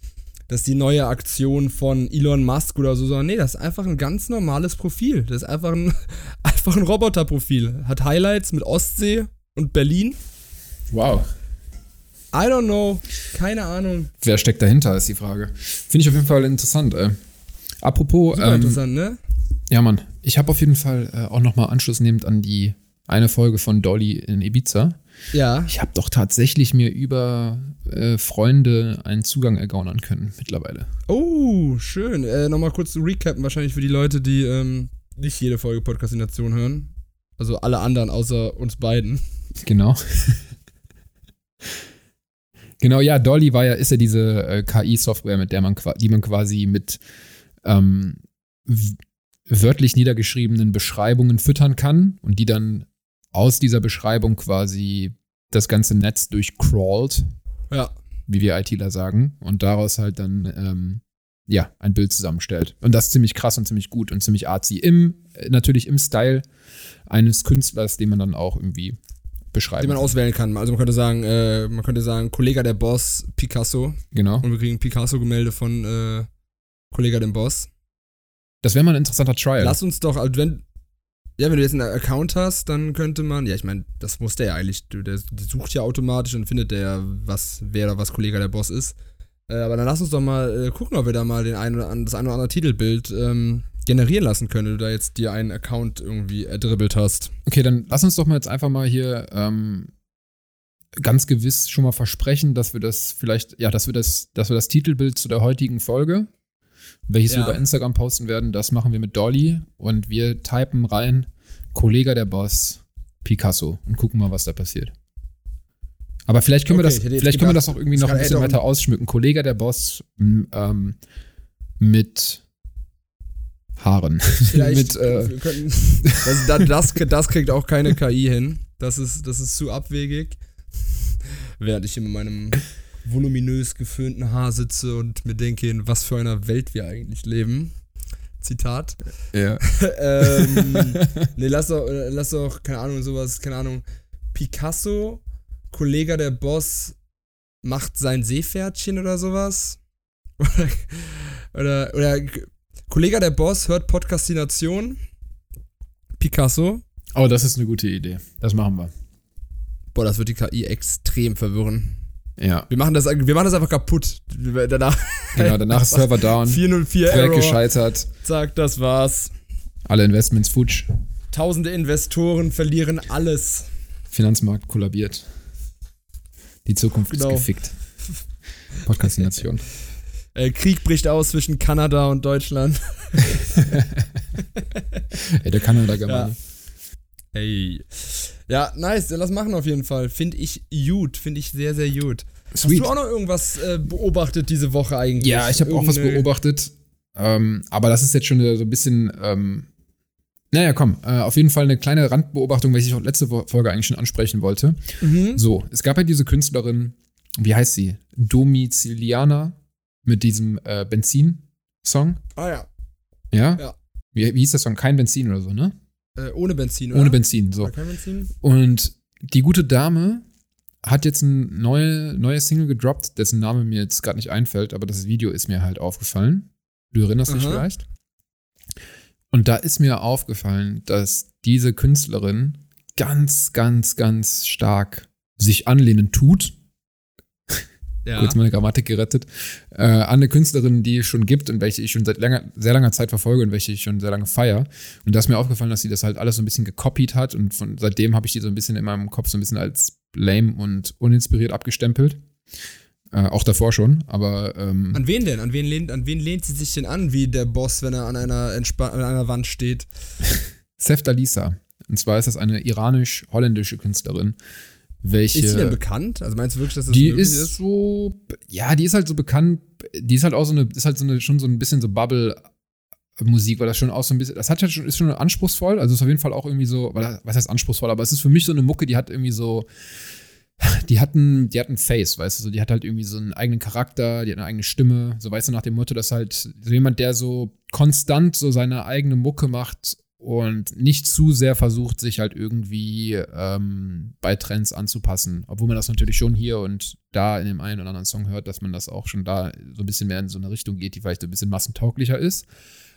das ist die neue Aktion von Elon Musk oder so, sondern nee, das ist einfach ein ganz normales Profil. Das ist einfach ein, einfach ein Roboterprofil. Hat Highlights mit Ostsee und Berlin. Wow. I don't know. Keine Ahnung. Wer steckt dahinter, ist die Frage. Finde ich auf jeden Fall interessant, ey. Apropos. Super ähm, interessant, ne? Ja, Mann. Ich habe auf jeden Fall äh, auch nochmal anschlussnehmend an die eine Folge von Dolly in Ibiza. Ja. Ich habe doch tatsächlich mir über äh, Freunde einen Zugang ergaunern können mittlerweile. Oh, schön. Äh, Nochmal kurz zu recappen, wahrscheinlich für die Leute, die ähm, nicht jede Folge Podcastination hören. Also alle anderen außer uns beiden. Genau. genau, ja, Dolly war ja, ist ja diese äh, KI-Software, mit der man die man quasi mit ähm, wörtlich niedergeschriebenen Beschreibungen füttern kann und die dann aus dieser Beschreibung quasi das ganze Netz durchcrawlt. Ja. Wie wir ITler sagen. Und daraus halt dann, ähm, ja, ein Bild zusammenstellt. Und das ziemlich krass und ziemlich gut und ziemlich artsy. Im, äh, natürlich im Style eines Künstlers, den man dann auch irgendwie beschreibt. Den man auswählen kann. Also man könnte sagen, äh, man könnte sagen, Kollege der Boss, Picasso. Genau. Und wir kriegen Picasso-Gemälde von äh, Kollege dem Boss. Das wäre mal ein interessanter Trial. Lass uns doch, also wenn, ja, wenn du jetzt einen Account hast, dann könnte man, ja, ich meine, das muss der ja eigentlich, der, der, sucht ja automatisch und findet der ja, was, wer oder was Kollege der Boss ist. Äh, aber dann lass uns doch mal äh, gucken, ob wir da mal den ein oder an, das ein oder andere Titelbild ähm, generieren lassen können, wenn du da jetzt dir einen Account irgendwie erdribbelt hast. Okay, dann lass uns doch mal jetzt einfach mal hier ähm, ganz gewiss schon mal versprechen, dass wir das vielleicht, ja, dass wir das, dass wir das Titelbild zu der heutigen Folge welches ja. wir bei Instagram posten werden. Das machen wir mit Dolly und wir typen rein Kollege der Boss Picasso und gucken mal, was da passiert. Aber vielleicht können okay, wir das, vielleicht können wir das auch irgendwie noch ein bisschen weiter ausschmücken. Kollege der Boss ähm, mit Haaren. Vielleicht mit, äh, können, das, das, das, kriegt auch keine KI hin. Das ist, das ist zu abwegig. Während ich in meinem voluminös geföhnten Haar sitze und mir denke, in was für einer Welt wir eigentlich leben. Zitat. Ja. ähm, nee, lass doch, lass doch, keine Ahnung, sowas, keine Ahnung. Picasso, Kollege der Boss, macht sein Seepferdchen oder sowas. oder, oder, oder Kollege der Boss hört Podcastination. Picasso. Oh, das ist eine gute Idee. Das machen wir. Boah, das wird die KI extrem verwirren. Ja. Wir machen das, wir machen das einfach kaputt. Danach, genau, danach ist Server down. 404 Projekt Error. gescheitert. Zack, das war's. Alle Investments futsch. Tausende Investoren verlieren alles. Finanzmarkt kollabiert. Die Zukunft Genau. ist gefickt. Podcastination. Äh, Krieg bricht aus zwischen Kanada und Deutschland. Ey, der Kanada-Germane. Hey. Ja, nice. Lass machen auf jeden Fall. Finde ich gut. Finde ich sehr, sehr gut. Sweet. Hast du auch noch irgendwas äh, beobachtet diese Woche eigentlich? Ja, ich habe auch was beobachtet. Ähm, aber das ist jetzt schon so ein bisschen. Ähm, naja, komm, äh, auf jeden Fall eine kleine Randbeobachtung, welche ich auch letzte Folge eigentlich schon ansprechen wollte. Mhm. So, es gab ja diese Künstlerin, wie heißt sie? Domiziliana mit diesem äh, Benzin-Song. Ah ja. Ja? Ja. Wie, wie hieß der Song? Kein Benzin oder so, ne? Äh, ohne Benzin, oder? Ohne Benzin, so. Oder kein Benzin? Und die gute Dame hat jetzt ein neue, neue Single gedroppt, dessen Name mir jetzt gerade nicht einfällt, aber das Video ist mir halt aufgefallen. Du erinnerst dich Aha. vielleicht? Und da ist mir aufgefallen, dass diese Künstlerin ganz, ganz, ganz stark sich anlehnen tut. Ja. Kurz meine Grammatik gerettet. Äh, an eine Künstlerin, die es schon gibt und welche ich schon seit langer, sehr langer Zeit verfolge und welche ich schon sehr lange feier. Und da ist mir aufgefallen, dass sie das halt alles so ein bisschen gekopiert hat und von seitdem habe ich die so ein bisschen in meinem Kopf so ein bisschen als lame und uninspiriert abgestempelt. Äh, auch davor schon, aber ähm, An wen denn? An wen, lehnt, an wen lehnt sie sich denn an, wie der Boss, wenn er an einer, Entspa an einer Wand steht? Sefta Lisa. Und zwar ist das eine iranisch-holländische Künstlerin, welche. Ist sie denn bekannt? Also meinst du wirklich, dass das die möglich ist so, ja, die ist halt so bekannt, die ist halt auch so eine, ist halt so eine, schon so ein bisschen so Bubble Musik, weil das schon auch so ein bisschen, das hat halt schon, ist schon anspruchsvoll, also ist auf jeden Fall auch irgendwie so, weil was heißt anspruchsvoll, aber es ist für mich so eine Mucke, die hat irgendwie so, die hat ein, die hat ein Face, weißt du, so, die hat halt irgendwie so einen eigenen Charakter, die hat eine eigene Stimme, so weißt du, nach dem Motto, dass halt so jemand, der so konstant so seine eigene Mucke macht und nicht zu sehr versucht, sich halt irgendwie ähm, bei Trends anzupassen. Obwohl man das natürlich schon hier und da in dem einen oder anderen Song hört, dass man das auch schon da so ein bisschen mehr in so eine Richtung geht, die vielleicht ein bisschen massentauglicher ist.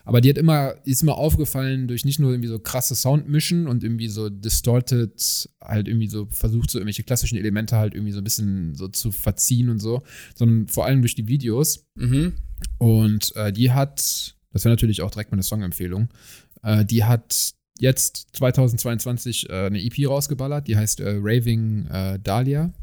Aber die hat immer, ist immer aufgefallen durch nicht nur irgendwie so krasse Soundmischen und irgendwie so distorted, halt irgendwie so versucht, so irgendwelche klassischen Elemente halt irgendwie so ein bisschen so zu verziehen und so, sondern vor allem durch die Videos. Mhm. Und äh, die hat, das wäre natürlich auch direkt meine Songempfehlung, äh, die hat jetzt 2022 äh, eine EP rausgeballert, die heißt äh, Raving äh, Dahlia.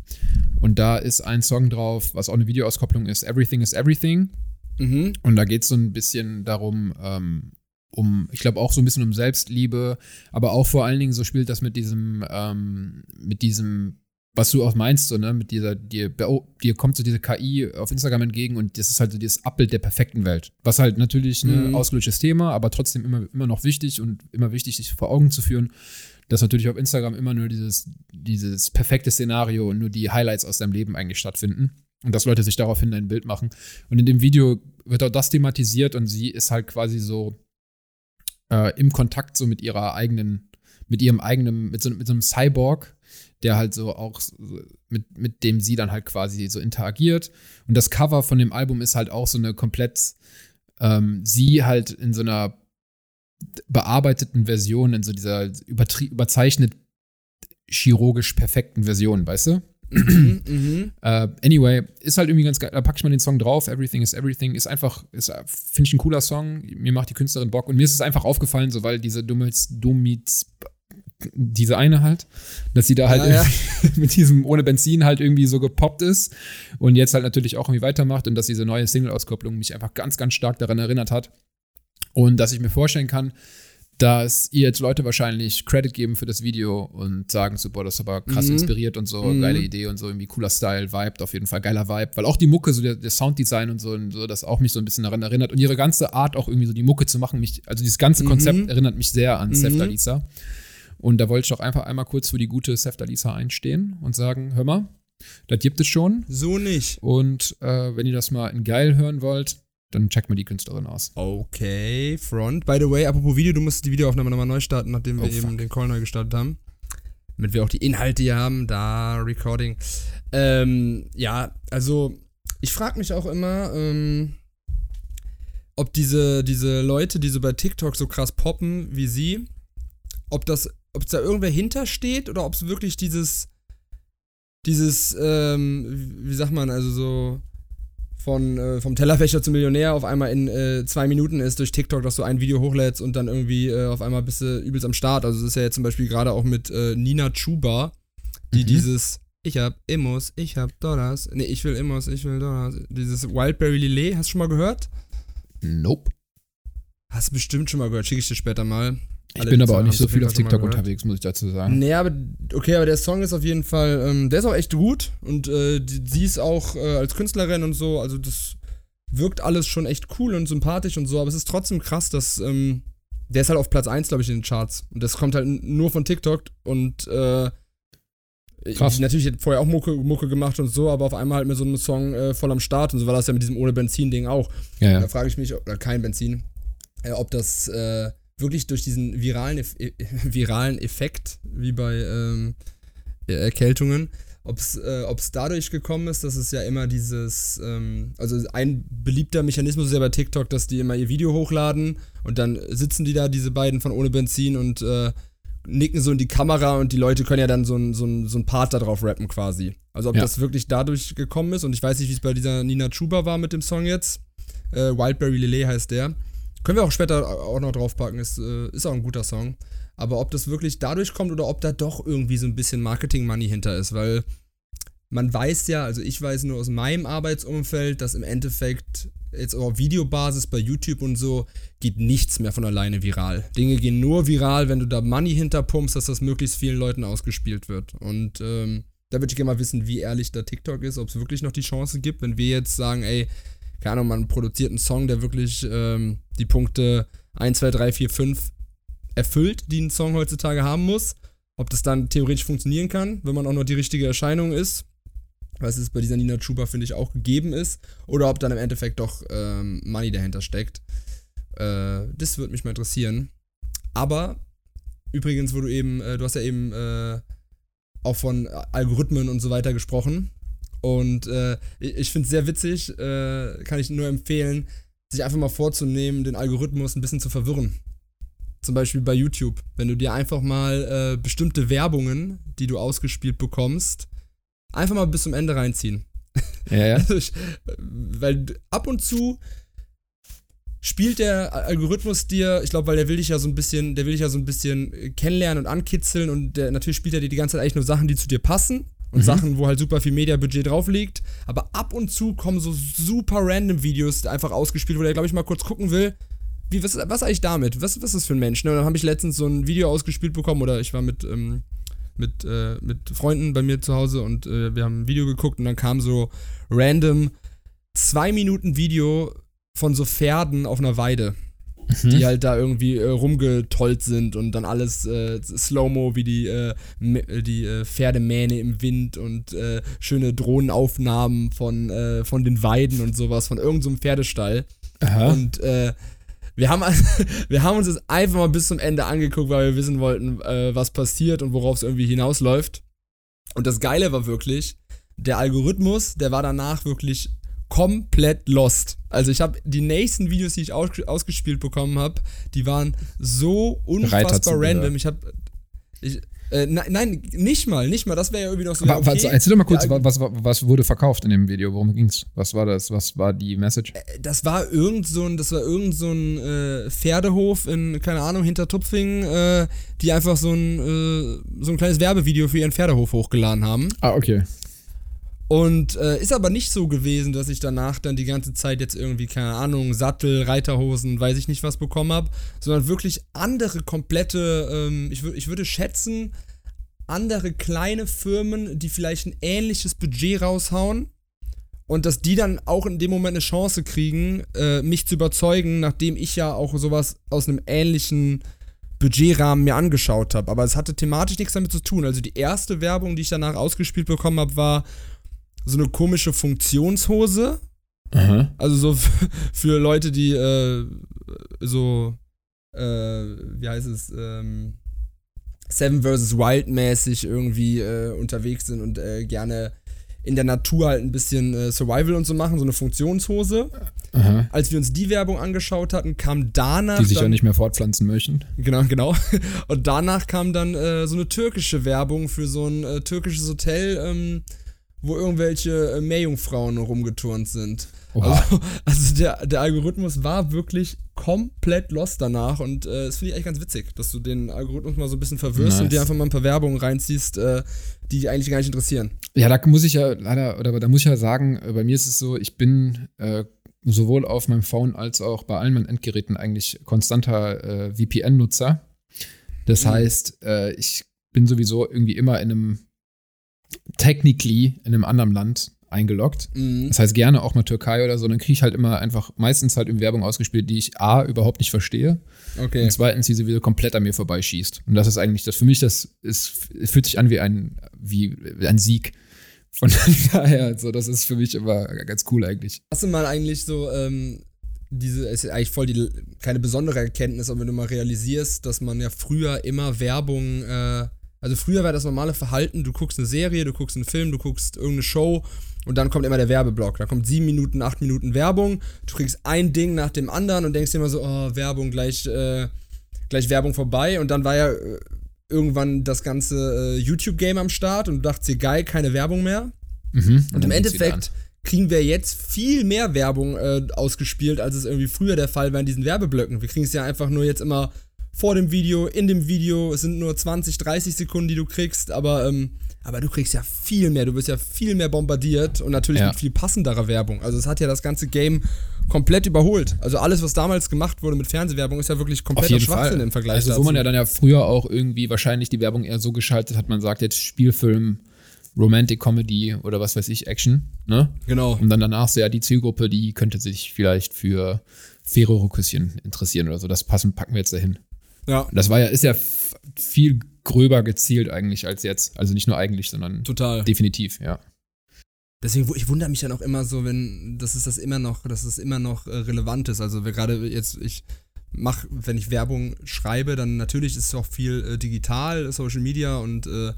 Und da ist ein Song drauf, was auch eine Videoauskopplung ist, Everything is Everything. Mhm. Und da geht es so ein bisschen darum, ähm, um, ich glaube auch so ein bisschen um Selbstliebe, aber auch vor allen Dingen so spielt das mit diesem, ähm, mit diesem, was du auch meinst, so, ne, mit dieser, dir, oh, dir kommt so diese KI auf Instagram entgegen und das ist halt so dieses Abbild der perfekten Welt. Was halt natürlich ein Mhm. ausgelöschtes Thema, aber trotzdem immer, immer noch wichtig und immer wichtig, sich vor Augen zu führen, dass natürlich auf Instagram immer nur dieses, dieses perfekte Szenario und nur die Highlights aus deinem Leben eigentlich stattfinden. Und dass Leute sich daraufhin ein Bild machen. Und in dem Video wird auch das thematisiert und sie ist halt quasi so äh, im Kontakt so mit ihrer eigenen, mit ihrem eigenen, mit so, mit so einem Cyborg, der halt so auch mit, mit dem sie dann halt quasi so interagiert. Und das Cover von dem Album ist halt auch so eine komplett, ähm, sie halt in so einer bearbeiteten Version, in so dieser überzeichnet chirurgisch perfekten Version, weißt du? Mhm. mhm. Äh, anyway, ist halt irgendwie ganz geil. Da packe ich mal den Song drauf. Everything is Everything. Ist einfach, ist, finde ich ein cooler Song. Mir macht die Künstlerin Bock. Und mir ist es einfach aufgefallen, so weil diese Dummitz, Dummitz, diese eine halt, dass sie da halt Ja, ja. mit diesem ohne Benzin halt irgendwie so gepoppt ist und jetzt halt natürlich auch irgendwie weitermacht und dass diese neue Single-Auskopplung mich einfach ganz, ganz stark daran erinnert hat. Und dass ich mir vorstellen kann, dass ihr jetzt Leute wahrscheinlich Credit geben für das Video und sagen so, boah, das ist aber krass Mhm. inspiriert und so, Mhm. geile Idee und so, irgendwie cooler Style, Vibe, auf jeden Fall geiler Vibe, weil auch die Mucke, so der, der Sounddesign und so, und so, das auch mich so ein bisschen daran erinnert und ihre ganze Art auch irgendwie so die Mucke zu machen, mich, also dieses ganze Mhm. Konzept erinnert mich sehr an Mhm. Sefta Lisa. Und da wollte ich auch einfach einmal kurz für die gute Sefta Lisa einstehen und sagen, hör mal, das gibt es schon So nicht. und äh, wenn ihr das mal in geil hören wollt, dann checkt mal die Künstlerin aus. Okay, Front. By the way, apropos Video, du musst die Videoaufnahme nochmal neu starten, nachdem wir Oh, eben den Call neu gestartet haben. Damit wir auch die Inhalte hier haben, da Recording. Ähm, ja, also ich frage mich auch immer, ähm, ob diese, diese Leute, die so bei TikTok so krass poppen wie sie, ob das, ob da irgendwer hintersteht oder ob es wirklich dieses dieses, ähm, wie sagt man, also so von, äh, vom Tellerfächer zum Millionär auf einmal in äh, zwei Minuten ist durch TikTok, dass du ein Video hochlädst und dann irgendwie äh, auf einmal bist du übelst am Start. Also das ist ja jetzt zum Beispiel gerade auch mit äh, Nina Chuba, die mhm. dieses ich hab Immos, ich hab Dollars. Nee, ich will Immos, ich will Dollars. Dieses Wildberry Lillet, hast du schon mal gehört? Nope. Hast du bestimmt schon mal gehört, schicke ich dir später mal. Ich bin aber auch nicht so viel auf TikTok unterwegs, muss ich dazu sagen. Nee, aber okay, aber der Song ist auf jeden Fall, ähm, der ist auch echt gut und äh, die, sie ist auch äh, als Künstlerin und so, also das wirkt alles schon echt cool und sympathisch und so, aber es ist trotzdem krass, dass ähm, der ist halt auf Platz 1, glaube ich, in den Charts und das kommt halt nur von TikTok und äh, Krass. natürlich hat vorher auch Mucke, Mucke gemacht und so, aber auf einmal halt mit so einem Song äh, voll am Start und so war das ja mit diesem ohne Benzin-Ding auch. Ja, ja. Da frage ich mich, oder kein Benzin, äh, ob das äh, wirklich durch diesen viralen, äh, viralen Effekt, wie bei ähm, Erkältungen, ob es äh, dadurch gekommen ist, dass es ja immer dieses, ähm, also ein beliebter Mechanismus ist ja bei TikTok, dass die immer ihr Video hochladen und dann sitzen die da, diese beiden von ohne Benzin und äh, nicken so in die Kamera und die Leute können ja dann so ein, so ein, so ein Part da drauf rappen quasi. Also ob ja. das wirklich dadurch gekommen ist und ich weiß nicht, wie es bei dieser Nina Chuba war mit dem Song jetzt. Äh, Wildberry Lillet heißt der. Können wir auch später auch noch draufpacken, ist, äh, ist auch ein guter Song. Aber ob das wirklich dadurch kommt oder ob da doch irgendwie so ein bisschen Marketing-Money hinter ist, weil man weiß ja, also ich weiß nur aus meinem Arbeitsumfeld, dass im Endeffekt jetzt auf Videobasis bei YouTube und so geht nichts mehr von alleine viral. Dinge gehen nur viral, wenn du da Money hinterpumpst, dass das möglichst vielen Leuten ausgespielt wird. Und ähm, da würde ich gerne mal wissen, wie ehrlich da TikTok ist, ob es wirklich noch die Chance gibt, wenn wir jetzt sagen, ey, keine Ahnung, man produziert einen Song, der wirklich ähm, die Punkte 1, 2, 3, 4, 5 erfüllt, die ein Song heutzutage haben muss. Ob das dann theoretisch funktionieren kann, wenn man auch noch die richtige Erscheinung ist, was es bei dieser Nina Chuba, finde ich, auch gegeben ist, oder ob dann im Endeffekt doch ähm, Money dahinter steckt. Äh, das würde mich mal interessieren. Aber, übrigens, wo du eben, äh, du hast ja eben äh, auch von Algorithmen und so weiter gesprochen. Und äh, ich finde es sehr witzig, äh, kann ich nur empfehlen, sich einfach mal vorzunehmen, den Algorithmus ein bisschen zu verwirren. Zum Beispiel bei YouTube. Wenn du dir einfach mal äh, bestimmte Werbungen, die du ausgespielt bekommst, einfach mal bis zum Ende reinziehen. Ja, ja. Also weil ab und zu spielt der Algorithmus dir, ich glaube, weil der will dich ja so ein bisschen, der will dich ja so ein bisschen kennenlernen und ankitzeln und der, natürlich spielt er dir die ganze Zeit eigentlich nur Sachen, die zu dir passen und mhm. Sachen, wo halt super viel Mediabudget drauf liegt. Aber ab und zu kommen so super random Videos einfach ausgespielt, wo der, glaube ich, mal kurz gucken will, wie, was, was eigentlich damit? Was, was ist das für ein Mensch? Ne? Und dann habe ich letztens so ein Video ausgespielt bekommen oder ich war mit, ähm, mit, äh, mit Freunden bei mir zu Hause und äh, wir haben ein Video geguckt und dann kam so random zwei Minuten Video von so Pferden auf einer Weide. Mhm. Die halt da irgendwie äh, rumgetollt sind und dann alles äh, Slow-Mo wie die, äh, die äh, Pferdemähne im Wind und äh, schöne Drohnenaufnahmen von, äh, von den Weiden und sowas, von irgendeinem so Pferdestall. Aha. Und wir haben, wir haben uns das einfach mal bis zum Ende angeguckt, weil wir wissen wollten, was passiert und worauf es irgendwie hinausläuft. Und das Geile war wirklich, der Algorithmus, der war danach wirklich komplett lost. Also ich habe die nächsten Videos, die ich aus, ausgespielt bekommen habe, die waren so unfassbar random. Ich habe äh, nein, nein, nicht mal, nicht mal. Das wäre ja irgendwie noch so. Aber, okay. Erzähl doch mal kurz, ja, was, was, was, wurde verkauft in dem Video? Worum ging's? Was war das? Was war die Message? Äh, das war irgend so ein, das war irgend so ein äh, Pferdehof in, keine Ahnung, hinter Tupfingen, äh, die einfach so ein, äh, so ein kleines Werbevideo für ihren Pferdehof hochgeladen haben. Ah, okay. Und äh, ist aber nicht so gewesen, dass ich danach dann die ganze Zeit jetzt irgendwie, keine Ahnung, Sattel, Reiterhosen, weiß ich nicht was bekommen habe, sondern wirklich andere komplette, ähm, ich, ich würde schätzen, andere kleine Firmen, die vielleicht ein ähnliches Budget raushauen und dass die dann auch in dem Moment eine Chance kriegen, äh, mich zu überzeugen, nachdem ich ja auch sowas aus einem ähnlichen Budgetrahmen mir angeschaut habe. Aber es hatte thematisch nichts damit zu tun. Also die erste Werbung, die ich danach ausgespielt bekommen habe, war so eine komische Funktionshose. Aha. Also so für Leute, die äh, so, äh, wie heißt es, ähm, Seven vs. Wild mäßig irgendwie äh, unterwegs sind und äh, gerne in der Natur halt ein bisschen äh, Survival und so machen, so eine Funktionshose. Aha. Als wir uns die Werbung angeschaut hatten, kam danach. Die sich dann, auch nicht mehr fortpflanzen möchten. Genau, genau. Und danach kam dann äh, so eine türkische Werbung für so ein türkisches Hotel, ähm, wo irgendwelche äh, Meerjungfrauen rumgeturnt sind. Also, also der, der Algorithmus war wirklich komplett lost danach und äh, das finde ich eigentlich ganz witzig, dass du den Algorithmus mal so ein bisschen verwirrst nice. und dir einfach mal ein paar Werbungen reinziehst, äh, die dich eigentlich gar nicht interessieren. Ja, da muss ich ja leider, oder da muss ich ja sagen, äh, bei mir ist es so, ich bin äh, sowohl auf meinem Phone als auch bei allen meinen Endgeräten eigentlich konstanter äh, VPN-Nutzer. Das mhm. heißt, ich bin sowieso irgendwie immer in einem technically in einem anderen Land eingeloggt. Mhm. Das heißt gerne auch mal Türkei oder so, dann kriege ich halt immer einfach meistens halt in Werbung ausgespielt, die ich A überhaupt nicht verstehe. Okay. Und zweitens, die wieder komplett an mir vorbeischießt. Und das ist eigentlich das für mich, das ist, fühlt sich an wie ein, wie ein Sieg. Von daher, so, das ist für mich immer ganz cool eigentlich. Hast du mal eigentlich so, ähm, diese, ist eigentlich voll die, keine besondere Erkenntnis, aber wenn du mal realisierst, dass man ja früher immer Werbung, äh, also früher war das normale Verhalten, du guckst eine Serie, du guckst einen Film, du guckst irgendeine Show und dann kommt immer der Werbeblock. Da kommt sieben Minuten, acht Minuten Werbung. Du kriegst ein Ding nach dem anderen und denkst dir immer so, oh, Werbung, gleich, äh, gleich Werbung vorbei. Und dann war ja äh, irgendwann das ganze äh, YouTube-Game am Start und du dachtest dir, geil, keine Werbung mehr. Mhm, und, im Endeffekt kriegen wir jetzt viel mehr Werbung äh, ausgespielt, als es irgendwie früher der Fall war in diesen Werbeblöcken. Wir kriegen es ja einfach nur jetzt immer vor dem Video, in dem Video. Es sind nur 20, 30 Sekunden, die du kriegst, aber ähm, aber du kriegst ja viel mehr, du wirst ja viel mehr bombardiert und natürlich ja. mit viel passenderer Werbung. Also es hat ja das ganze Game komplett überholt. Also alles, was damals gemacht wurde mit Fernsehwerbung, ist ja wirklich kompletter Schwachsinn Fall. im Vergleich also, dazu. wo man ja dann ja früher auch irgendwie wahrscheinlich die Werbung eher so geschaltet hat, man sagt jetzt Spielfilm, Romantic Comedy oder was weiß ich, Action, ne? Genau. Und dann danach so, ja, die Zielgruppe, die könnte sich vielleicht für faire Küsschen interessieren oder so. Das passen, packen wir jetzt dahin. Ja. Das war ja, ist ja viel gröber gezielt eigentlich als jetzt. Also nicht nur eigentlich, sondern Total. definitiv, ja. Deswegen, ich wundere mich dann auch immer so, wenn, dass es das immer noch, dass es immer noch äh, relevant ist. Also gerade jetzt, ich mache, wenn ich Werbung schreibe, dann natürlich ist es auch viel äh, digital, Social Media und äh,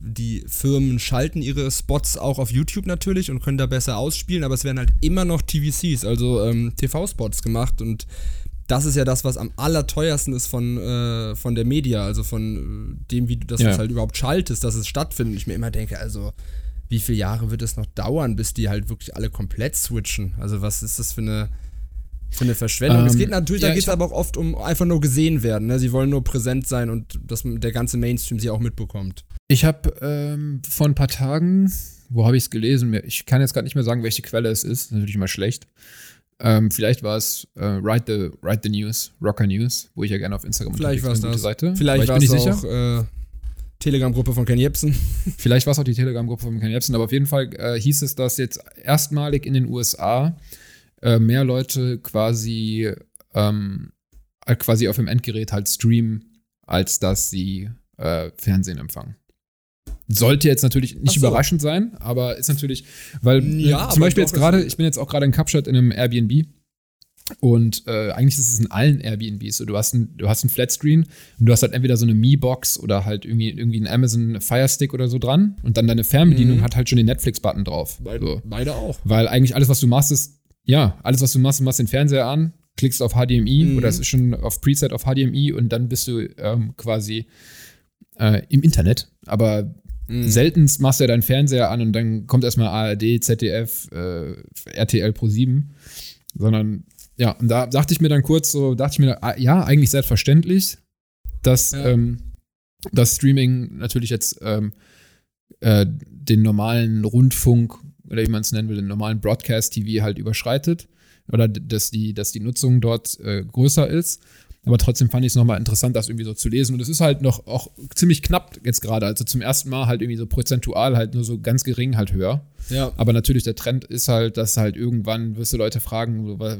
die Firmen schalten ihre Spots auch auf YouTube natürlich und können da besser ausspielen, aber es werden halt immer noch TVCs, also ähm, TV-Spots gemacht und das ist ja das, was am allerteuersten ist von, äh, von der Media, also von äh, dem, wie du das ja. halt überhaupt schaltest, dass es stattfindet. Ich mir immer denke, also wie viele Jahre wird es noch dauern, bis die halt wirklich alle komplett switchen? Also was ist das für eine, für eine Verschwendung? Ähm, es geht natürlich, ja, da geht es aber auch oft um einfach nur gesehen werden. Ne? Sie wollen nur präsent sein und dass der ganze Mainstream sie auch mitbekommt. Ich habe ähm, vor ein paar Tagen, wo habe ich es gelesen? Ich kann jetzt gerade nicht mehr sagen, welche Quelle es ist. Das ist natürlich immer schlecht. Ähm, vielleicht war es äh, Write, the, Write the News, Rocker News, wo ich ja gerne auf Instagram vielleicht unterwegs bin. Das. Seite. Vielleicht war es auch äh, Telegram-Gruppe von Ken Jebsen. vielleicht war es auch die Telegram-Gruppe von Ken Jebsen, aber auf jeden Fall äh, hieß es, dass jetzt erstmalig in den USA äh, mehr Leute quasi, ähm, äh, quasi auf dem Endgerät halt streamen, als dass sie äh, Fernsehen empfangen. Sollte jetzt natürlich nicht so. überraschend sein, aber ist natürlich, weil ja, zum Beispiel jetzt gerade, ich bin jetzt auch gerade in Kapstadt in einem Airbnb und äh, eigentlich ist es in allen Airbnbs so. Du hast ein, du hast ein Flatscreen und du hast halt entweder so eine Mi-Box oder halt irgendwie, irgendwie einen Amazon Fire Stick oder so dran und dann deine Fernbedienung mhm. hat halt schon den Netflix-Button drauf. Beide, so. beide auch. Weil eigentlich alles, was du machst, ist, ja, alles, was du machst, du machst den Fernseher an, klickst auf HDMI mhm. oder es ist schon auf Preset auf HDMI und dann bist du ähm, quasi äh, im Internet. Aber Mhm. Seltenst machst du ja deinen Fernseher an und dann kommt erstmal ARD, ZDF, äh, RTL Pro 7. Sondern, ja, und da dachte ich mir dann kurz so, dachte ich mir, ah, ja, eigentlich selbstverständlich, dass ja. ähm, das Streaming natürlich jetzt ähm, äh, den normalen Rundfunk oder wie man es nennen will, den normalen Broadcast-TV halt überschreitet oder dass die, dass die Nutzung dort äh, größer ist. Aber trotzdem fand ich es nochmal interessant, das irgendwie so zu lesen. Und es ist halt noch auch ziemlich knapp jetzt gerade. Also zum ersten Mal halt irgendwie so prozentual halt nur so ganz gering halt höher. Ja. Aber natürlich der Trend ist halt, dass halt irgendwann wirst du Leute fragen, so, was,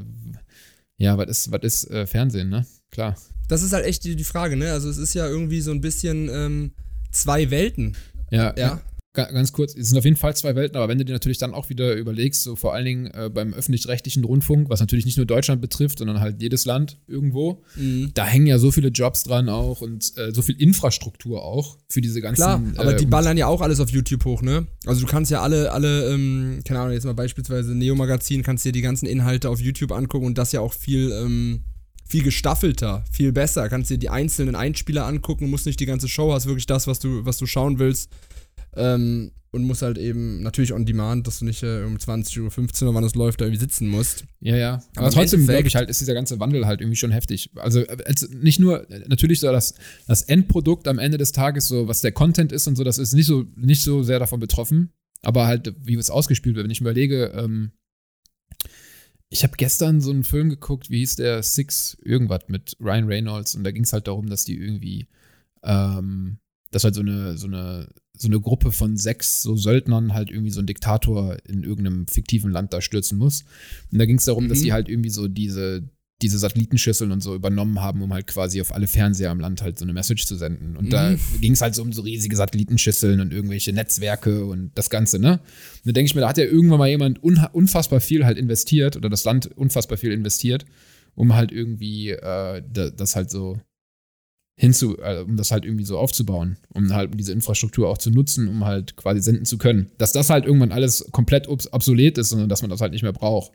ja, was ist, was ist äh, Fernsehen, ne? Klar. Das ist halt echt die, die Frage, ne? Also es ist ja irgendwie so ein bisschen ähm, zwei Welten. Ja. Ja. Ganz kurz, es sind auf jeden Fall zwei Welten, aber wenn du dir natürlich dann auch wieder überlegst, so vor allen Dingen äh, beim öffentlich-rechtlichen Rundfunk, was natürlich nicht nur Deutschland betrifft, sondern halt jedes Land irgendwo, mhm. da hängen ja so viele Jobs dran auch und äh, so viel Infrastruktur auch für diese ganzen. Klar, aber die ähm, ballern ja auch alles auf YouTube hoch, ne? Also du kannst ja alle, alle, ähm, keine Ahnung, jetzt mal beispielsweise Neo Magazin, kannst dir die ganzen Inhalte auf YouTube angucken und das ja auch viel, ähm, viel gestaffelter, viel besser. Kannst dir die einzelnen Einspieler angucken, musst nicht die ganze Show, hast wirklich das, was du, was du schauen willst. Ähm, und musst halt eben natürlich on demand, dass du nicht äh, um 20.15 Uhr, wann es läuft, da irgendwie sitzen musst. Ja, ja. Aber, Aber trotzdem glaube ich halt, ist dieser ganze Wandel halt irgendwie schon heftig. Also als, nicht nur, natürlich so das, das Endprodukt am Ende des Tages, so was der Content ist und so, das ist nicht so, nicht so sehr davon betroffen. Aber halt, wie es ausgespielt wird, wenn ich überlege, ähm, ich habe gestern so einen Film geguckt, wie hieß der Six irgendwas mit Ryan Reynolds und da ging es halt darum, dass die irgendwie, ähm, dass halt so eine, so eine, so eine Gruppe von sechs so Söldnern halt irgendwie so einen Diktator in irgendeinem fiktiven Land da stürzen muss. Und da ging es darum, mhm. dass die halt irgendwie so diese, diese Satellitenschüsseln und so übernommen haben, um halt quasi auf alle Fernseher im Land halt so eine Message zu senden. Und mhm. da ging es halt so um so riesige Satellitenschüsseln und irgendwelche Netzwerke und das Ganze, ne? Und da denke ich mir, da hat ja irgendwann mal jemand unfassbar viel halt investiert oder das Land unfassbar viel investiert, um halt irgendwie äh, das halt so hinzu, äh, um das halt irgendwie so aufzubauen, um halt diese Infrastruktur auch zu nutzen, um halt quasi senden zu können. Dass das halt irgendwann alles komplett obsolet ist, sondern dass man das halt nicht mehr braucht.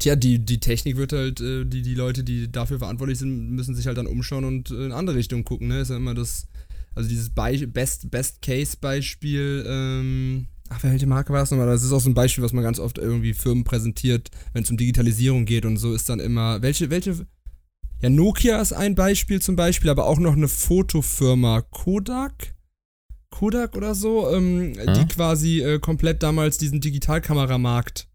Tja, die, die Technik wird halt, äh, die, die Leute, die dafür verantwortlich sind, müssen sich halt dann umschauen und in andere Richtungen gucken, ne? Ist ja immer das, also dieses Be Best, Best Case Beispiel, ähm, ach, welche Marke war das nochmal? Das ist auch so ein Beispiel, was man ganz oft irgendwie Firmen präsentiert, wenn es um Digitalisierung geht und so ist dann immer, welche, welche, ja, Nokia ist ein Beispiel zum Beispiel, aber auch noch eine Fotofirma Kodak. Kodak oder so, ähm, hm? die quasi äh, komplett damals diesen Digitalkameramarkt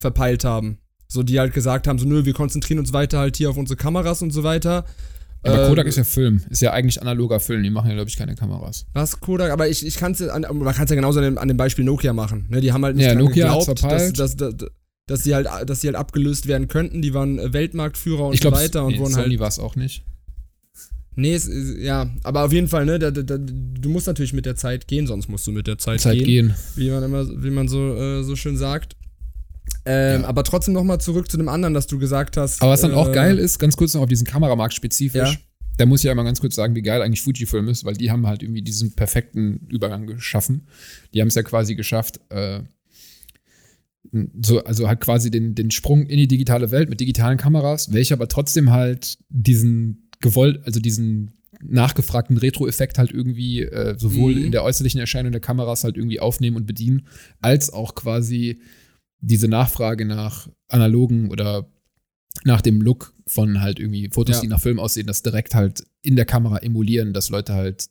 verpeilt haben. So, die halt gesagt haben, so, nö, wir konzentrieren uns weiter halt hier auf unsere Kameras und so weiter. Aber Kodak ähm, ist ja Film, ist ja eigentlich analoger Film, die machen ja, glaube ich, keine Kameras. Was, Kodak? Aber ich, ich kann es man kann es ja genauso an dem, an dem, Beispiel Nokia machen. Ne? Die haben halt nicht ja, Nokia geglaubt, dass, dass, dass, dass, sie halt, dass sie halt abgelöst werden könnten. Die waren Weltmarktführer und ich glaub, so weiter und nee, wurden Sony halt. war es auch nicht. Nee, es, ja, aber auf jeden Fall, ne, da, da, du musst natürlich mit der Zeit gehen, sonst musst du mit der Zeit, Zeit gehen, gehen. Wie man immer, wie man so, äh, so schön sagt. Ähm, ja. Aber trotzdem nochmal zurück zu dem anderen, dass du gesagt hast. Aber was dann äh, auch geil ist, ganz kurz noch auf diesen Kameramarkt spezifisch. Ja. Da muss ich ja mal ganz kurz sagen, wie geil eigentlich Fujifilm ist, weil die haben halt irgendwie diesen perfekten Übergang geschaffen. Die haben es ja quasi geschafft, äh, so, also halt quasi den, den Sprung in die digitale Welt mit digitalen Kameras, welche aber trotzdem halt diesen gewollt, also diesen nachgefragten Retro-Effekt halt irgendwie äh, sowohl mhm. in der äußerlichen Erscheinung der Kameras halt irgendwie aufnehmen und bedienen, als auch quasi diese Nachfrage nach analogen oder nach dem Look von halt irgendwie Fotos, ja. die nach Film aussehen, das direkt halt in der Kamera emulieren, dass Leute halt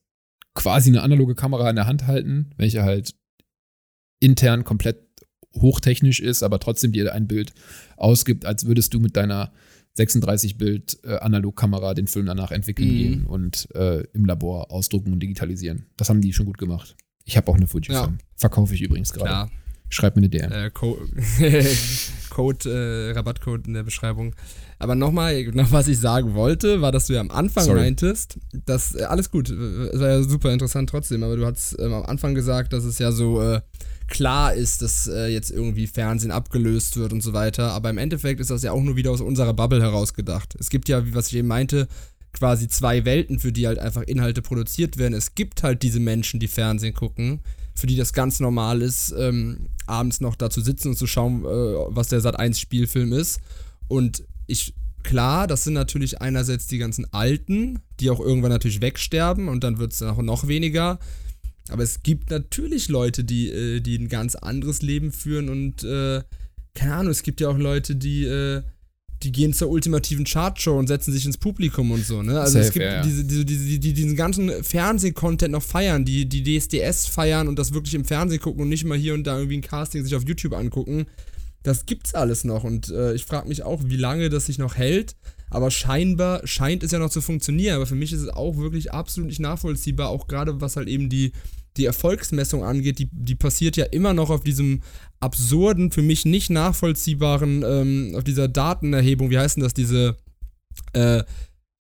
quasi eine analoge Kamera in der Hand halten, welche halt intern komplett hochtechnisch ist, aber trotzdem dir ein Bild ausgibt, als würdest du mit deiner 36-Bild äh, den Film danach entwickeln mhm. gehen und äh, im Labor ausdrucken und digitalisieren. Das haben die schon gut gemacht. Ich habe auch eine Fujifilm. Ja. Verkaufe ich übrigens gerade. Schreib mir eine DM. Äh, Co Code, äh, Rabattcode in der Beschreibung. Aber nochmal, noch was ich sagen wollte, war, dass du ja am Anfang Sorry. meintest, dass äh, alles gut, es war ja super interessant trotzdem, aber du hast ähm, am Anfang gesagt, dass es ja so äh, klar ist, dass äh, jetzt irgendwie Fernsehen abgelöst wird und so weiter. Aber im Endeffekt ist das ja auch nur wieder aus unserer Bubble herausgedacht. Es gibt ja, wie was ich eben meinte, quasi zwei Welten, für die halt einfach Inhalte produziert werden. Es gibt halt diese Menschen, die Fernsehen gucken, für die das ganz normal ist, ähm, abends noch da zu sitzen und zu schauen, äh, was der Sat 1 Spielfilm ist. Und ich, klar, das sind natürlich einerseits die ganzen Alten, die auch irgendwann natürlich wegsterben und dann wird es noch, noch weniger. Aber es gibt natürlich Leute, die, äh, die ein ganz anderes Leben führen und äh, keine Ahnung, es gibt ja auch Leute, die, äh, die gehen zur ultimativen Chartshow und setzen sich ins Publikum und so, ne? Also Safe, es gibt ja, diese, diese, diese, die, diesen ganzen Fernsehcontent noch feiern, die, die DSDS feiern und das wirklich im Fernsehen gucken und nicht mal hier und da irgendwie ein Casting sich auf YouTube angucken. Das gibt's alles noch und äh, ich frage mich auch, wie lange das sich noch hält. Aber scheinbar scheint es ja noch zu funktionieren. Aber für mich ist es auch wirklich absolut nicht nachvollziehbar, auch gerade was halt eben die, die Erfolgsmessung angeht. Die, die passiert ja immer noch auf diesem absurden, für mich nicht nachvollziehbaren, ähm, auf dieser Datenerhebung, wie heißt denn das, diese, äh,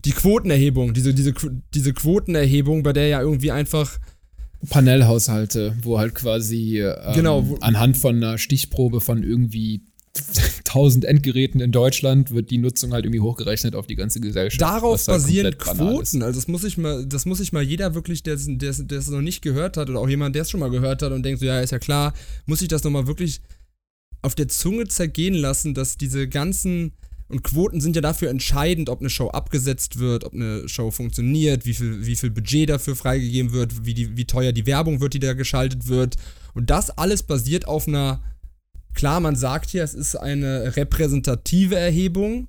die Quotenerhebung, diese, diese, diese Quotenerhebung, bei der ja irgendwie einfach Panelhaushalte, wo halt quasi ähm, Genau, wo- anhand von einer Stichprobe von irgendwie 1000 Endgeräten in Deutschland wird die Nutzung halt irgendwie hochgerechnet auf die ganze Gesellschaft. Darauf halt basieren. Quoten. Also das muss ich mal, das muss ich mal jeder wirklich, der es noch nicht gehört hat oder auch jemand, der es schon mal gehört hat und denkt so, ja, ist ja klar, muss ich das nochmal wirklich auf der Zunge zergehen lassen, dass diese ganzen und Quoten sind ja dafür entscheidend, ob eine Show abgesetzt wird, ob eine Show funktioniert, wie viel, wie viel Budget dafür freigegeben wird, wie, die, wie teuer die Werbung wird, die da geschaltet wird. Und das alles basiert auf einer, klar, man sagt hier, es ist eine repräsentative Erhebung,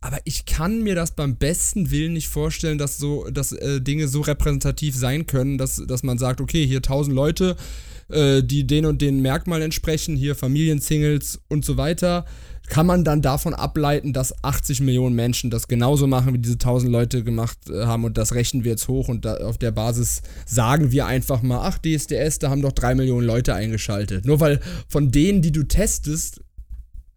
aber ich kann mir das beim besten Willen nicht vorstellen, dass so, dass äh, Dinge so repräsentativ sein können, dass, dass man sagt, okay, hier 1000 Leute, äh, die den und den Merkmalen entsprechen, hier Familiensingles und so weiter. Kann man dann davon ableiten, dass 80 Millionen Menschen das genauso machen, wie diese 1000 Leute gemacht äh, haben und das rechnen wir jetzt hoch und da, auf der Basis sagen wir einfach mal, ach, DSDS, da haben doch 3 Millionen Leute eingeschaltet. Nur weil von denen, die du testest,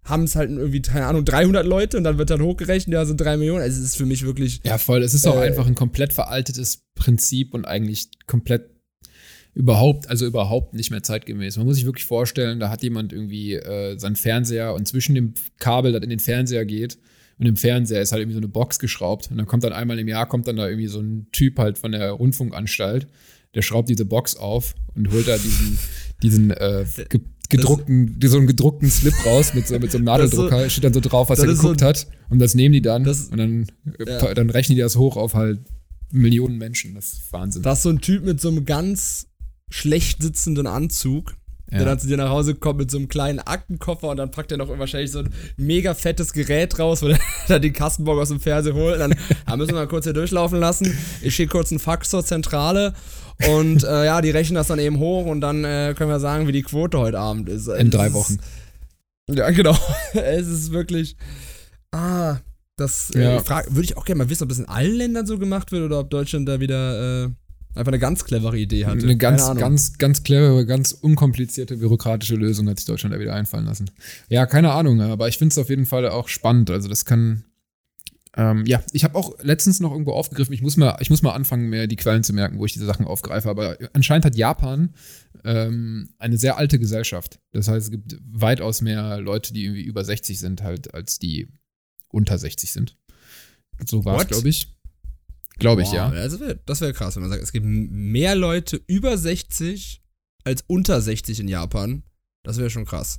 haben es halt irgendwie, keine Ahnung, 300 Leute und dann wird dann hochgerechnet, ja, sind 3 Millionen. Also es ist für mich wirklich. Ja, voll. Es ist auch Äh, einfach ein komplett veraltetes Prinzip und eigentlich komplett überhaupt, also überhaupt nicht mehr zeitgemäß. Man muss sich wirklich vorstellen, da hat jemand irgendwie äh, seinen Fernseher und zwischen dem Kabel, das in den Fernseher geht, und im Fernseher ist halt irgendwie so eine Box geschraubt. Und dann kommt dann einmal im Jahr, kommt dann da irgendwie so ein Typ halt von der Rundfunkanstalt, der schraubt diese Box auf und holt da diesen, diesen äh, ge gedruckten, so einen gedruckten Slip raus mit so, mit so einem Das ist so- Nadeldrucker, steht dann so drauf, was das er ist so- geguckt hat. Und das nehmen die dann Das- und dann, äh, Ja. dann rechnen die das hoch auf halt Millionen Menschen. Das ist Wahnsinn. Das ist so ein Typ mit so einem ganz schlecht sitzenden Anzug, der Ja. dann zu dir nach Hause kommt mit so einem kleinen Aktenkoffer und dann packt er noch wahrscheinlich so ein mega fettes Gerät raus, wo er dann den Kastenbock aus dem Fernseher holt. Dann ja, müssen wir mal kurz hier durchlaufen lassen. Ich schicke kurz einen Fax zur Zentrale und äh, ja, die rechnen das dann eben hoch und dann äh, können wir sagen, wie die Quote heute Abend ist. In Es drei ist- Wochen. Ja, genau. es ist wirklich. Ah, das äh, Ja. frag- würde ich auch gerne mal wissen, ob das in allen Ländern so gemacht wird oder ob Deutschland da wieder äh, einfach eine ganz clevere Idee hatte. Eine ganz, ganz, ganz clevere, ganz unkomplizierte bürokratische Lösung hat sich Deutschland da wieder einfallen lassen. Ja, keine Ahnung, aber ich finde es auf jeden Fall auch spannend. Also das kann. Ähm, ja, ich habe auch letztens noch irgendwo aufgegriffen, ich muss, mal, ich muss mal anfangen, mir die Quellen zu merken, wo ich diese Sachen aufgreife. Aber anscheinend hat Japan ähm, eine sehr alte Gesellschaft. Das heißt, es gibt weitaus mehr Leute, die irgendwie über 60 sind, halt, als die unter 60 sind. So war es, glaube ich. Glaube ich, Boah, ja. Das wäre das wär krass, wenn man sagt, es gibt mehr Leute über 60 als unter 60 in Japan. Das wäre schon krass.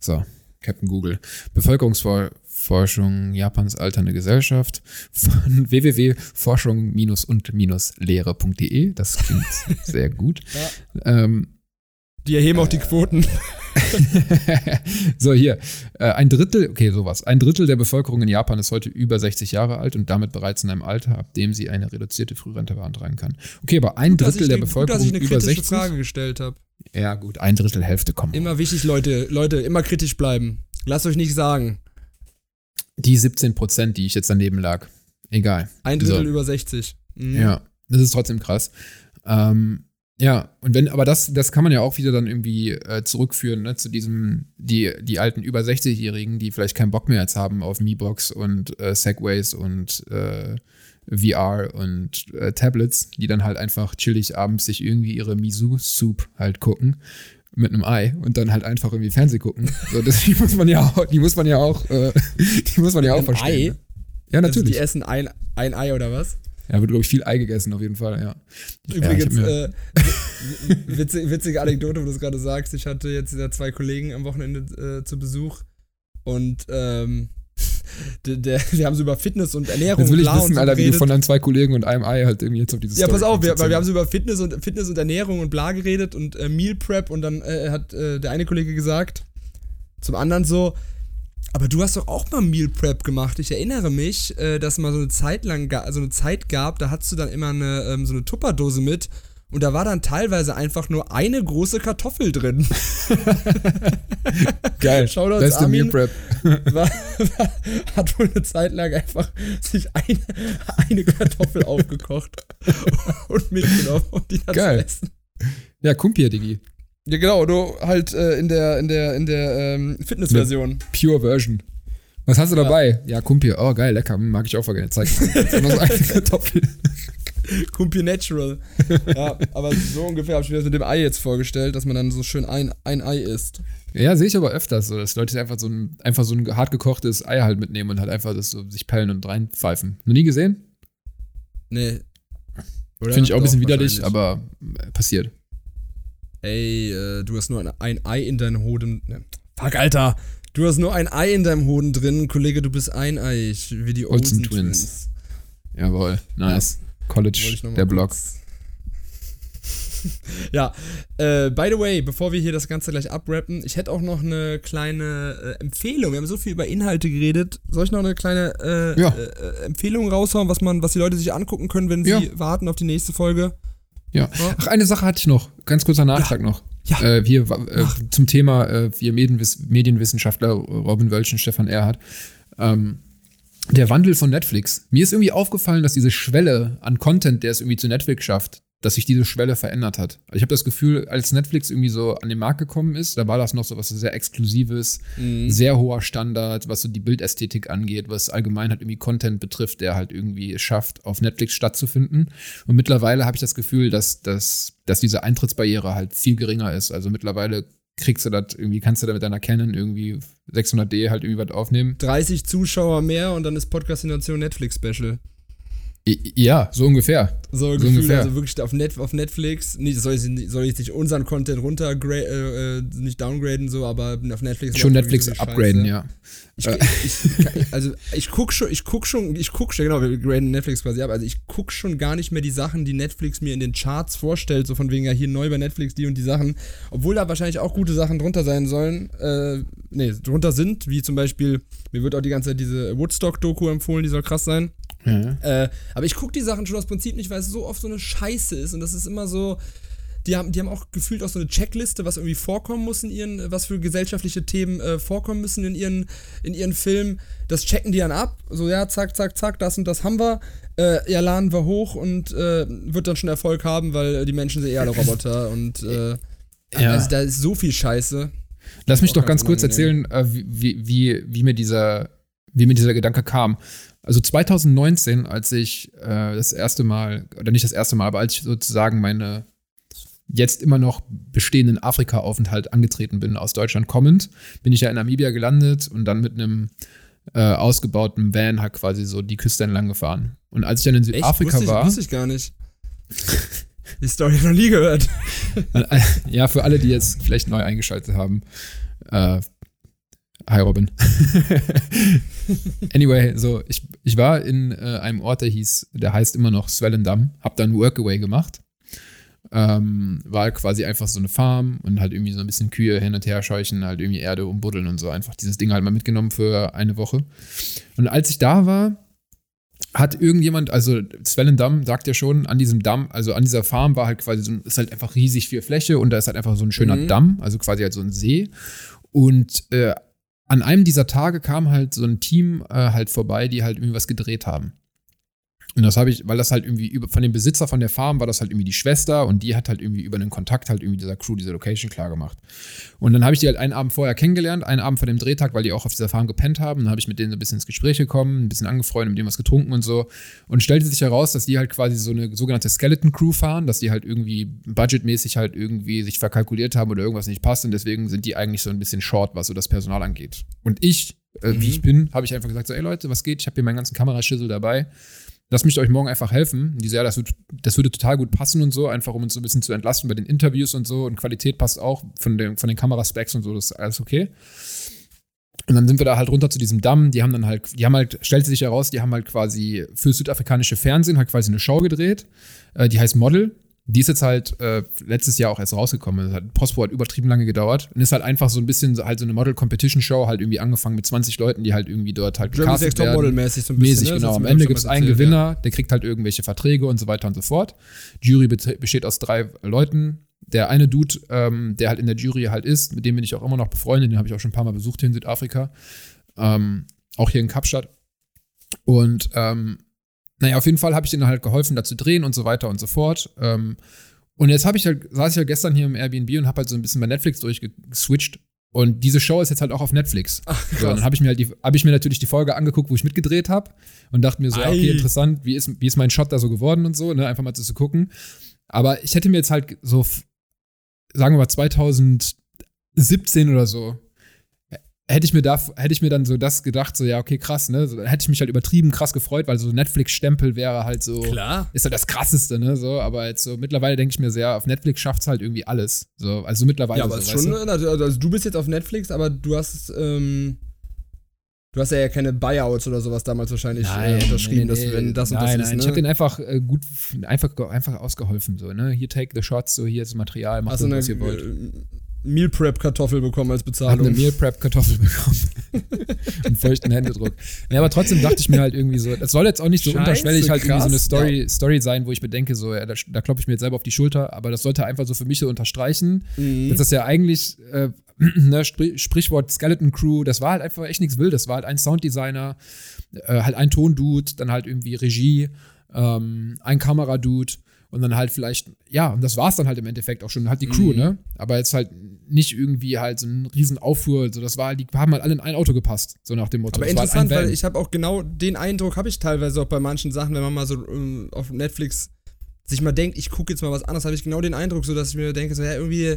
So, Captain Google. Bevölkerungsforschung Japans alternde Gesellschaft von www.forschung-und-lehre.de. Das klingt sehr gut. Ähm, Die erheben auch die Quoten. so, hier. Äh, ein Drittel, okay, sowas. Ein Drittel der Bevölkerung in Japan ist heute über 60 Jahre alt und damit bereits in einem Alter, ab dem sie eine reduzierte Frührente beantragen kann. Okay, aber ein Drittel ich der eine- Bevölkerung dass ich eine über kritische 60. Frage gestellt habe. Ja, gut, ein Drittel, Hälfte kommen. Immer wichtig, Leute, Leute, immer kritisch bleiben. Lasst euch nicht sagen. Die 17 Prozent, die ich jetzt daneben lag. Egal. Ein Drittel So. über 60. Mhm. Ja, das ist trotzdem krass. Ähm, ja, und wenn, aber das, das kann man ja auch wieder dann irgendwie äh, zurückführen, ne, zu diesem, die, die alten über 60-Jährigen, die vielleicht keinen Bock mehr jetzt haben auf Mi-Box und äh, Segways und äh, VR und äh, Tablets, die dann halt einfach chillig abends sich irgendwie ihre Miso-Soup halt gucken mit einem Ei und dann halt einfach irgendwie Fernseh gucken. So, das, die muss man ja auch, die muss man ja auch, äh, die muss man ja auch verstehen. Ei? Ne? Ja, Also natürlich. die essen ein, ein Ei oder was? Ja, wird, glaube ich, viel Ei gegessen, auf jeden Fall, ja. Übrigens, ja, äh, witzige, witzige Anekdote, wo du es gerade sagst. Ich hatte jetzt zwei Kollegen am Wochenende äh, zu Besuch und ähm, der, der, wir haben so über Fitness und Ernährung Jetzt will ich wissen, so Alter, wie du von deinen zwei Kollegen und einem Ei halt irgendwie jetzt auf dieses Ja, pass auf, wir, weil wir haben so über Fitness und, Fitness und Ernährung und bla geredet und äh, Meal Prep und dann äh, hat äh, der eine Kollege gesagt zum anderen so, aber du hast doch auch mal Meal Prep gemacht. Ich erinnere mich, äh, dass mal so eine Zeit lang, so eine Zeit gab, da hattest du dann immer eine, ähm, so eine Tupperdose mit und da war dann teilweise einfach nur eine große Kartoffel drin. Geil. Shoutouts Beste Meal. Prep. war, war, hat wohl eine Zeit lang einfach sich eine, eine Kartoffel aufgekocht und mitgenommen, um die dann Geil. zu essen. Ja, Kumpir, Digi. Ja, genau, du halt äh, in der, in der, in der ähm, Fitnessversion. Pure Version. Was hast du dabei? Ja, Kumpir. Oh, geil, lecker. Mag ich auch voll gerne. Zeig mal. So eine Kartoffel. Kumpi Natural. Ja, aber so ungefähr habe ich mir das mit dem Ei jetzt vorgestellt, dass man dann so schön ein, ein Ei isst. Ja, sehe ich aber öfters so, dass Leute einfach so ein, einfach so ein hart gekochtes Ei halt mitnehmen und halt einfach das so sich pellen und reinpfeifen. Noch nie gesehen? Nee. Finde ich auch ein bisschen widerlich, aber äh, passiert. Ey, äh, du hast nur ein, ein Ei in deinen Hoden. Ne. Fuck, Alter! Du hast nur ein Ei in deinem Hoden drin, Kollege, du bist eineig, wie die Olsen, Olsen Twins. Twins. Jawohl, nice. Ja. College, der Blog. ja, äh, by the way, bevor wir hier das Ganze gleich abrappen, ich hätte auch noch eine kleine äh, Empfehlung. Wir haben so viel über Inhalte geredet. Soll ich noch eine kleine äh, ja. Äh, Empfehlung raushauen, was man, was die Leute sich angucken können, wenn ja. sie warten auf die nächste Folge? Ja. Ach, eine Sache hatte ich noch. Ganz kurzer Nachtrag noch. Ja. Äh, hier äh, zum Thema, äh, wir Medienwiss Medienwissenschaftler Robin Wölschen, Stefan Erhardt. Ähm, der Wandel von Netflix. Mir ist irgendwie aufgefallen, dass diese Schwelle an Content, der es irgendwie zu Netflix schafft, dass sich diese Schwelle verändert hat. Ich habe das Gefühl, als Netflix irgendwie so an den Markt gekommen ist, da war das noch so was sehr Exklusives, mhm. sehr hoher Standard, was so die Bildästhetik angeht, was allgemein halt irgendwie Content betrifft, der halt irgendwie es schafft, auf Netflix stattzufinden. Und mittlerweile habe ich das Gefühl, dass, dass, dass diese Eintrittsbarriere halt viel geringer ist. Also mittlerweile kriegst du das irgendwie, kannst du da mit deiner Canon irgendwie 600D halt irgendwie was aufnehmen. 30 Zuschauer mehr und dann ist Podcastination Netflix Special. Ja, so ungefähr. So, so Gefühl, ungefähr. also wirklich auf, Net, auf Netflix, nicht, soll, ich, soll ich nicht unseren Content runter, äh, äh, nicht downgraden, so, aber auf Netflix. Schon Netflix upgraden, ja. Ich, ich, also ich guck schon, ich guck schon, ich guck schon, genau, wir graden Netflix quasi ab, also ich guck schon gar nicht mehr die Sachen, die Netflix mir in den Charts vorstellt, so von wegen ja hier neu bei Netflix die und die Sachen, obwohl da wahrscheinlich auch gute Sachen drunter sein sollen, äh, nee, drunter sind, wie zum Beispiel, mir wird auch die ganze Zeit diese Woodstock-Doku empfohlen, die soll krass sein. Mhm. Äh, aber ich gucke die Sachen schon aus Prinzip nicht, weil es so oft so eine Scheiße ist und das ist immer so. Die haben, die haben auch gefühlt auch so eine Checkliste, was irgendwie vorkommen muss in ihren, was für gesellschaftliche Themen äh, vorkommen müssen in ihren, in ihren Filmen. Das checken die dann ab. So, ja, zack, zack, zack, das und das haben wir. Äh, ja, laden wir hoch und äh, wird dann schon Erfolg haben, weil die Menschen sind eher alle Roboter und äh, ja. also da ist so viel Scheiße. Lass mich doch ganz kurz erzählen, äh, wie, wie, wie, mir dieser, wie mir dieser Gedanke kam. Also 2019, als ich äh, das erste Mal, oder nicht das erste Mal, aber als ich sozusagen meine jetzt immer noch bestehenden Afrika-Aufenthalt angetreten bin, aus Deutschland kommend, bin ich ja in Namibia gelandet und dann mit einem äh, ausgebauten Van halt quasi so die Küste entlang gefahren. Und als ich dann in Südafrika Echt? Wusste ich, war. Wusste ich gar nicht. Die Story noch nie gehört. ja, für alle, die jetzt vielleicht neu eingeschaltet haben. Äh, Hi Robin. anyway, so ich, ich war in äh, einem Ort, der hieß, der heißt immer noch Swellendam, hab dann Workaway gemacht. Ähm, war quasi einfach so eine Farm und halt irgendwie so ein bisschen Kühe hin und her scheuchen, halt irgendwie Erde umbuddeln und so. Einfach dieses Ding halt mal mitgenommen für eine Woche. Und als ich da war, hat irgendjemand, also Swellendam sagt ja schon, an diesem Damm, also an dieser Farm war halt quasi so, ist halt einfach riesig viel Fläche und da ist halt einfach so ein schöner mhm. Damm, also quasi halt so ein See. Und äh, an einem dieser Tage kam halt so ein Team äh, halt vorbei, die halt irgendwie was gedreht haben. Und das habe ich, weil das halt irgendwie über, von dem Besitzer von der Farm war das halt irgendwie die Schwester und die hat halt irgendwie über einen Kontakt halt irgendwie dieser Crew diese Location klar gemacht. Und dann habe ich die halt einen Abend vorher kennengelernt, einen Abend vor dem Drehtag, weil die auch auf dieser Farm gepennt haben. Dann habe ich mit denen so ein bisschen ins Gespräch gekommen, ein bisschen angefreundet, mit denen was getrunken und so. Und stellte sich heraus, dass die halt quasi so eine sogenannte Skeleton Crew fahren, dass die halt irgendwie budgetmäßig halt irgendwie sich verkalkuliert haben oder irgendwas nicht passt und deswegen sind die eigentlich so ein bisschen short, was so das Personal angeht. Und ich, äh, mhm. wie ich bin, habe ich einfach gesagt so, ey Leute, was geht? Ich habe hier meinen ganzen Kameraschüssel dabei lasst mich euch morgen einfach helfen. Die so, ja, das, wird, das würde total gut passen und so, einfach um uns so ein bisschen zu entlasten bei den Interviews und so. Und Qualität passt auch von den, von den Kameraspecs und so, das ist alles okay. Und dann sind wir da halt runter zu diesem Damm. Die haben dann halt, die haben halt, stellte sich heraus, die haben halt quasi für südafrikanische Fernsehen halt quasi eine Show gedreht. Äh, die heißt Model. Die ist jetzt halt äh, letztes Jahr auch erst rausgekommen. Das hat, Postpro hat übertrieben lange gedauert und ist halt einfach so ein bisschen halt so eine Model-Competition-Show, halt irgendwie angefangen mit 20 Leuten, die halt irgendwie dort halt gecastet werden. Model-mäßig so ein bisschen. Mäßig, ne? genau. Am Ende gibt es einen Gewinner, ja. der kriegt halt irgendwelche Verträge und so weiter und so fort. Jury besteht aus drei Leuten. Der eine Dude, ähm, der halt in der Jury halt ist, mit dem bin ich auch immer noch befreundet, den habe ich auch schon ein paar Mal besucht hier in Südafrika. Ähm, auch hier in Kapstadt. Und ähm, naja, auf jeden Fall habe ich denen halt geholfen, da zu drehen und so weiter und so fort. Ähm, und jetzt habe ich halt, saß ich halt gestern hier im Airbnb und habe halt so ein bisschen bei Netflix durchgeswitcht Und diese Show ist jetzt halt auch auf Netflix. Ach, so, dann habe ich mir halt die, habe ich mir natürlich die Folge angeguckt, wo ich mitgedreht habe und dachte mir so, Ei. okay, interessant, wie ist, wie ist mein Shot da so geworden und so, ne, einfach mal zu, zu gucken. Aber ich hätte mir jetzt halt so, sagen wir mal 2017 oder so, hätte ich mir da, hätte ich mir dann so das gedacht, so, ja, okay, krass, ne? So, hätte ich mich halt übertrieben krass gefreut, weil so Netflix-Stempel wäre halt so. Klar. Ist halt das krasseste, ne? So, aber jetzt so mittlerweile denke ich mir sehr, auf Netflix schafft es halt irgendwie alles. So, also mittlerweile. Ja, aber so, schon, du? Also, also du bist jetzt auf Netflix, aber du hast, ähm, Du hast ja keine Buyouts oder sowas damals wahrscheinlich nein, äh, unterschrieben, nee, dass wenn das nein, und das nein, ist. Ne? Ich habe den einfach äh, gut, einfach, einfach ausgeholfen, so, ne? Hier take the shots, so hier ist das Material, macht so, was ihr wollt. Meal Prep Kartoffel bekommen als Bezahlung. Hab eine Meal Prep Kartoffel bekommen. und feuchten Händedruck. Ja, aber trotzdem dachte ich mir halt irgendwie so, das soll jetzt auch nicht so Scheiße, unterschwellig halt irgendwie so eine Story, ja. Story sein, wo ich bedenke, so, ja, da, da klopfe ich mir jetzt selber auf die Schulter, aber das sollte einfach so für mich so unterstreichen, mhm. dass das ja eigentlich, äh, ne, Sprichwort Skeleton Crew, das war halt einfach echt nichts Wildes. Das war halt ein Sounddesigner, äh, halt ein Tondude, dann halt irgendwie Regie, ähm, ein Kameradude und dann halt vielleicht, ja, und das war es dann halt im Endeffekt auch schon, halt die Crew, mhm. ne? Aber jetzt halt nicht irgendwie halt so ein riesen Auffuhr, so das war, die haben halt alle in ein Auto gepasst, so nach dem Motto. Aber das halt interessant, halt weil ich habe auch genau den Eindruck, habe ich teilweise auch bei manchen Sachen, wenn man mal so um, auf Netflix sich mal denkt, ich gucke jetzt mal was anderes, habe ich genau den Eindruck, so dass ich mir denke, so, ja, irgendwie,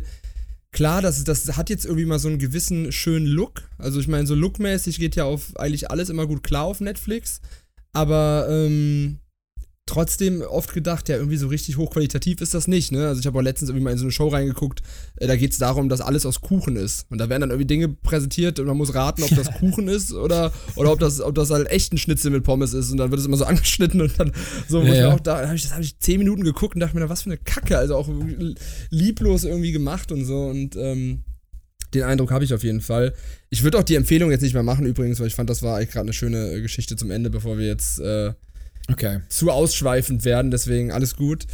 klar, das, das hat jetzt irgendwie mal so einen gewissen schönen Look. Also ich meine, so lookmäßig geht ja auf eigentlich alles immer gut klar auf Netflix. Aber ähm, trotzdem oft gedacht, ja, irgendwie so richtig hochqualitativ ist das nicht, ne? Also ich habe auch letztens irgendwie mal in so eine Show reingeguckt, äh, da geht es darum, dass alles aus Kuchen ist. Und da werden dann irgendwie Dinge präsentiert und man muss raten, ob das Kuchen ist oder, oder ob, das, ob das halt echt ein Schnitzel mit Pommes ist. Und dann wird es immer so angeschnitten und dann so, ja, ja. auch da, habe ich, das habe ich zehn Minuten geguckt und dachte mir, was für eine Kacke, also auch lieblos irgendwie gemacht und so. Und ähm, den Eindruck habe ich auf jeden Fall. Ich würde auch die Empfehlung jetzt nicht mehr machen, übrigens, weil ich fand, das war eigentlich gerade eine schöne Geschichte zum Ende, bevor wir jetzt äh, okay. zu ausschweifend werden, deswegen alles gut.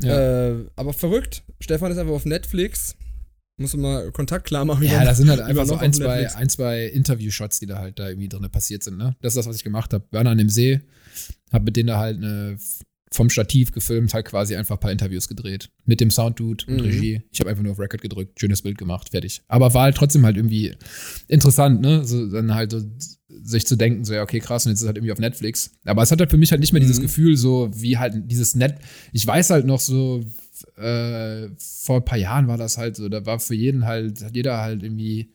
Ja. Äh, aber verrückt. Stefan ist einfach auf Netflix. Muss mal Kontakt klar machen. Ja, da sind halt einfach so ein zwei, ein, zwei Interview-Shots, die da halt da irgendwie drin passiert sind. Ne? Das ist das, was ich gemacht habe. Waren an dem See, hab mit denen da halt eine vom Stativ gefilmt, halt quasi einfach ein paar Interviews gedreht. Mit dem Sounddude und mhm. Regie. Ich habe einfach nur auf Record gedrückt, schönes Bild gemacht, fertig. Aber war halt trotzdem halt irgendwie interessant, ne? So, dann halt so sich zu denken, so, ja, okay, krass, und jetzt ist es halt irgendwie auf Netflix. Aber es hat halt für mich halt nicht mehr dieses mhm. Gefühl, so wie halt dieses Net. Ich weiß halt noch so, äh, vor ein paar Jahren war das halt so, da war für jeden halt, hat jeder halt irgendwie,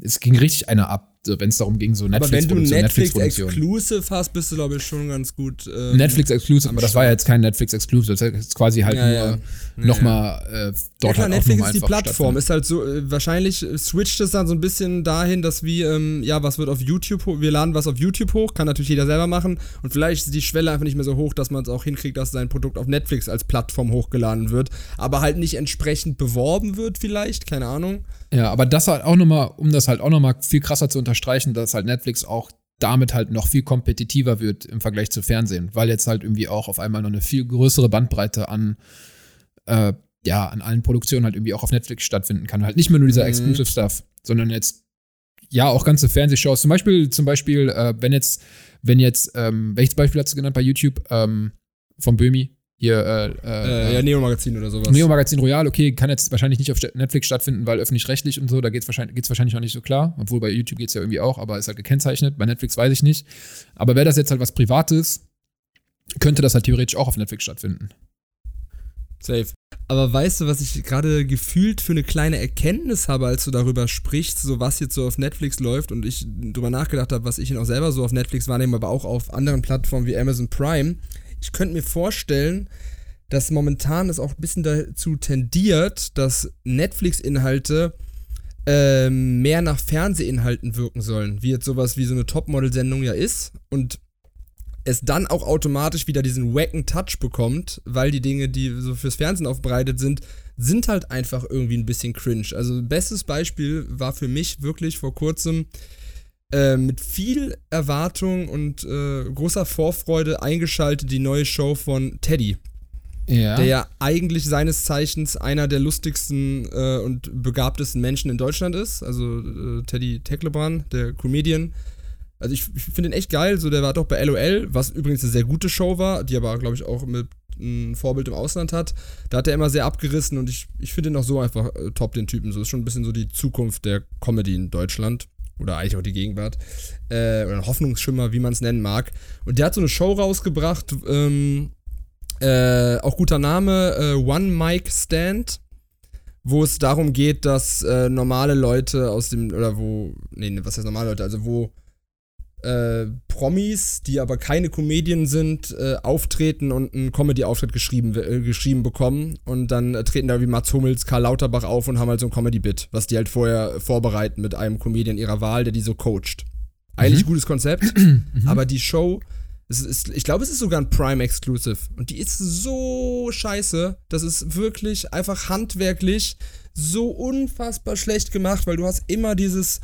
es ging richtig einer ab wenn es darum ging, so Netflix Aber wenn du Netflix, Netflix Exclusive hast, bist du, glaube ich, schon ganz gut. Ähm, Netflix Exclusive, aber das war ja jetzt kein Netflix Exclusive, das ist quasi halt ja, nur ja. nochmal äh, dort ja, klar, halt Netflix ist die Plattform, ist halt so, äh, wahrscheinlich switcht es dann so ein bisschen dahin, dass wir, ähm, ja, was wird auf YouTube, wir laden was auf YouTube hoch, kann natürlich jeder selber machen und vielleicht ist die Schwelle einfach nicht mehr so hoch, dass man es auch hinkriegt, dass sein Produkt auf Netflix als Plattform hochgeladen wird, aber halt nicht entsprechend beworben wird vielleicht, keine Ahnung. Ja, aber das halt auch nochmal, um das halt auch nochmal viel krasser zu unterstreichen, dass halt Netflix auch damit halt noch viel kompetitiver wird im Vergleich zu Fernsehen, weil jetzt halt irgendwie auch auf einmal noch eine viel größere Bandbreite an, äh, ja, an allen Produktionen halt irgendwie auch auf Netflix stattfinden kann. Halt nicht mehr nur dieser mhm. Exclusive Stuff, sondern jetzt ja auch ganze Fernsehshows. Zum Beispiel, zum Beispiel, äh, wenn jetzt, wenn jetzt, ähm, welches Beispiel hast du genannt bei YouTube? Ähm, von Böhmi, hier, äh, äh, ja, Neo-Magazin oder sowas. Neo-Magazin Royal, okay, kann jetzt wahrscheinlich nicht auf Netflix stattfinden, weil öffentlich-rechtlich und so, da geht's wahrscheinlich, geht's wahrscheinlich noch nicht so klar. Obwohl bei YouTube geht's ja irgendwie auch, aber ist halt gekennzeichnet. Bei Netflix weiß ich nicht. Aber wäre das jetzt halt was Privates, könnte das halt theoretisch auch auf Netflix stattfinden. Safe. Aber weißt du, was ich gerade gefühlt für eine kleine Erkenntnis habe, als du darüber sprichst, so was jetzt so auf Netflix läuft und ich drüber nachgedacht habe, was ich auch selber so auf Netflix wahrnehme, aber auch auf anderen Plattformen wie Amazon Prime ich könnte mir vorstellen, dass momentan es auch ein bisschen dazu tendiert, dass Netflix-Inhalte äh, mehr nach Fernsehinhalten wirken sollen, wie jetzt sowas wie so eine Topmodel-Sendung ja ist und es dann auch automatisch wieder diesen wacken Touch bekommt, weil die Dinge, die so fürs Fernsehen aufbereitet sind, sind halt einfach irgendwie ein bisschen cringe. Also bestes Beispiel war für mich wirklich vor kurzem äh, mit viel Erwartung und äh, großer Vorfreude eingeschaltet die neue Show von Teddy. Ja. Der ja eigentlich seines Zeichens einer der lustigsten äh, und begabtesten Menschen in Deutschland ist. Also äh, Teddy Tecklebrand, der Comedian. Also ich, ich finde ihn echt geil. So, der war doch bei LOL, was übrigens eine sehr gute Show war, die aber, glaube ich, auch mit ein Vorbild im Ausland hat. Da hat er immer sehr abgerissen und ich, ich finde ihn auch so einfach äh, top, den Typen. So ist schon ein bisschen so die Zukunft der Comedy in Deutschland. Oder eigentlich auch die Gegenwart. Äh, oder Hoffnungsschimmer, wie man es nennen mag. Und der hat so eine Show rausgebracht, ähm, äh, auch guter Name, äh, One Mic Stand wo es darum geht, dass äh, normale Leute aus dem, oder wo, nee, was heißt normale Leute, also wo äh, Promis, die aber keine Comedien sind, äh, auftreten und einen Comedy-Auftritt geschrieben, äh, geschrieben bekommen. Und dann äh, treten da wie Mats Hummels, Karl Lauterbach auf und haben halt so ein Comedy-Bit, was die halt vorher vorbereiten mit einem Comedian ihrer Wahl, der die so coacht. Eigentlich mhm. gutes Konzept, mhm. aber die Show ist, ich glaube, es ist sogar ein Prime Exclusive. Und die ist so scheiße. Das ist wirklich einfach handwerklich so unfassbar schlecht gemacht, weil du hast immer dieses,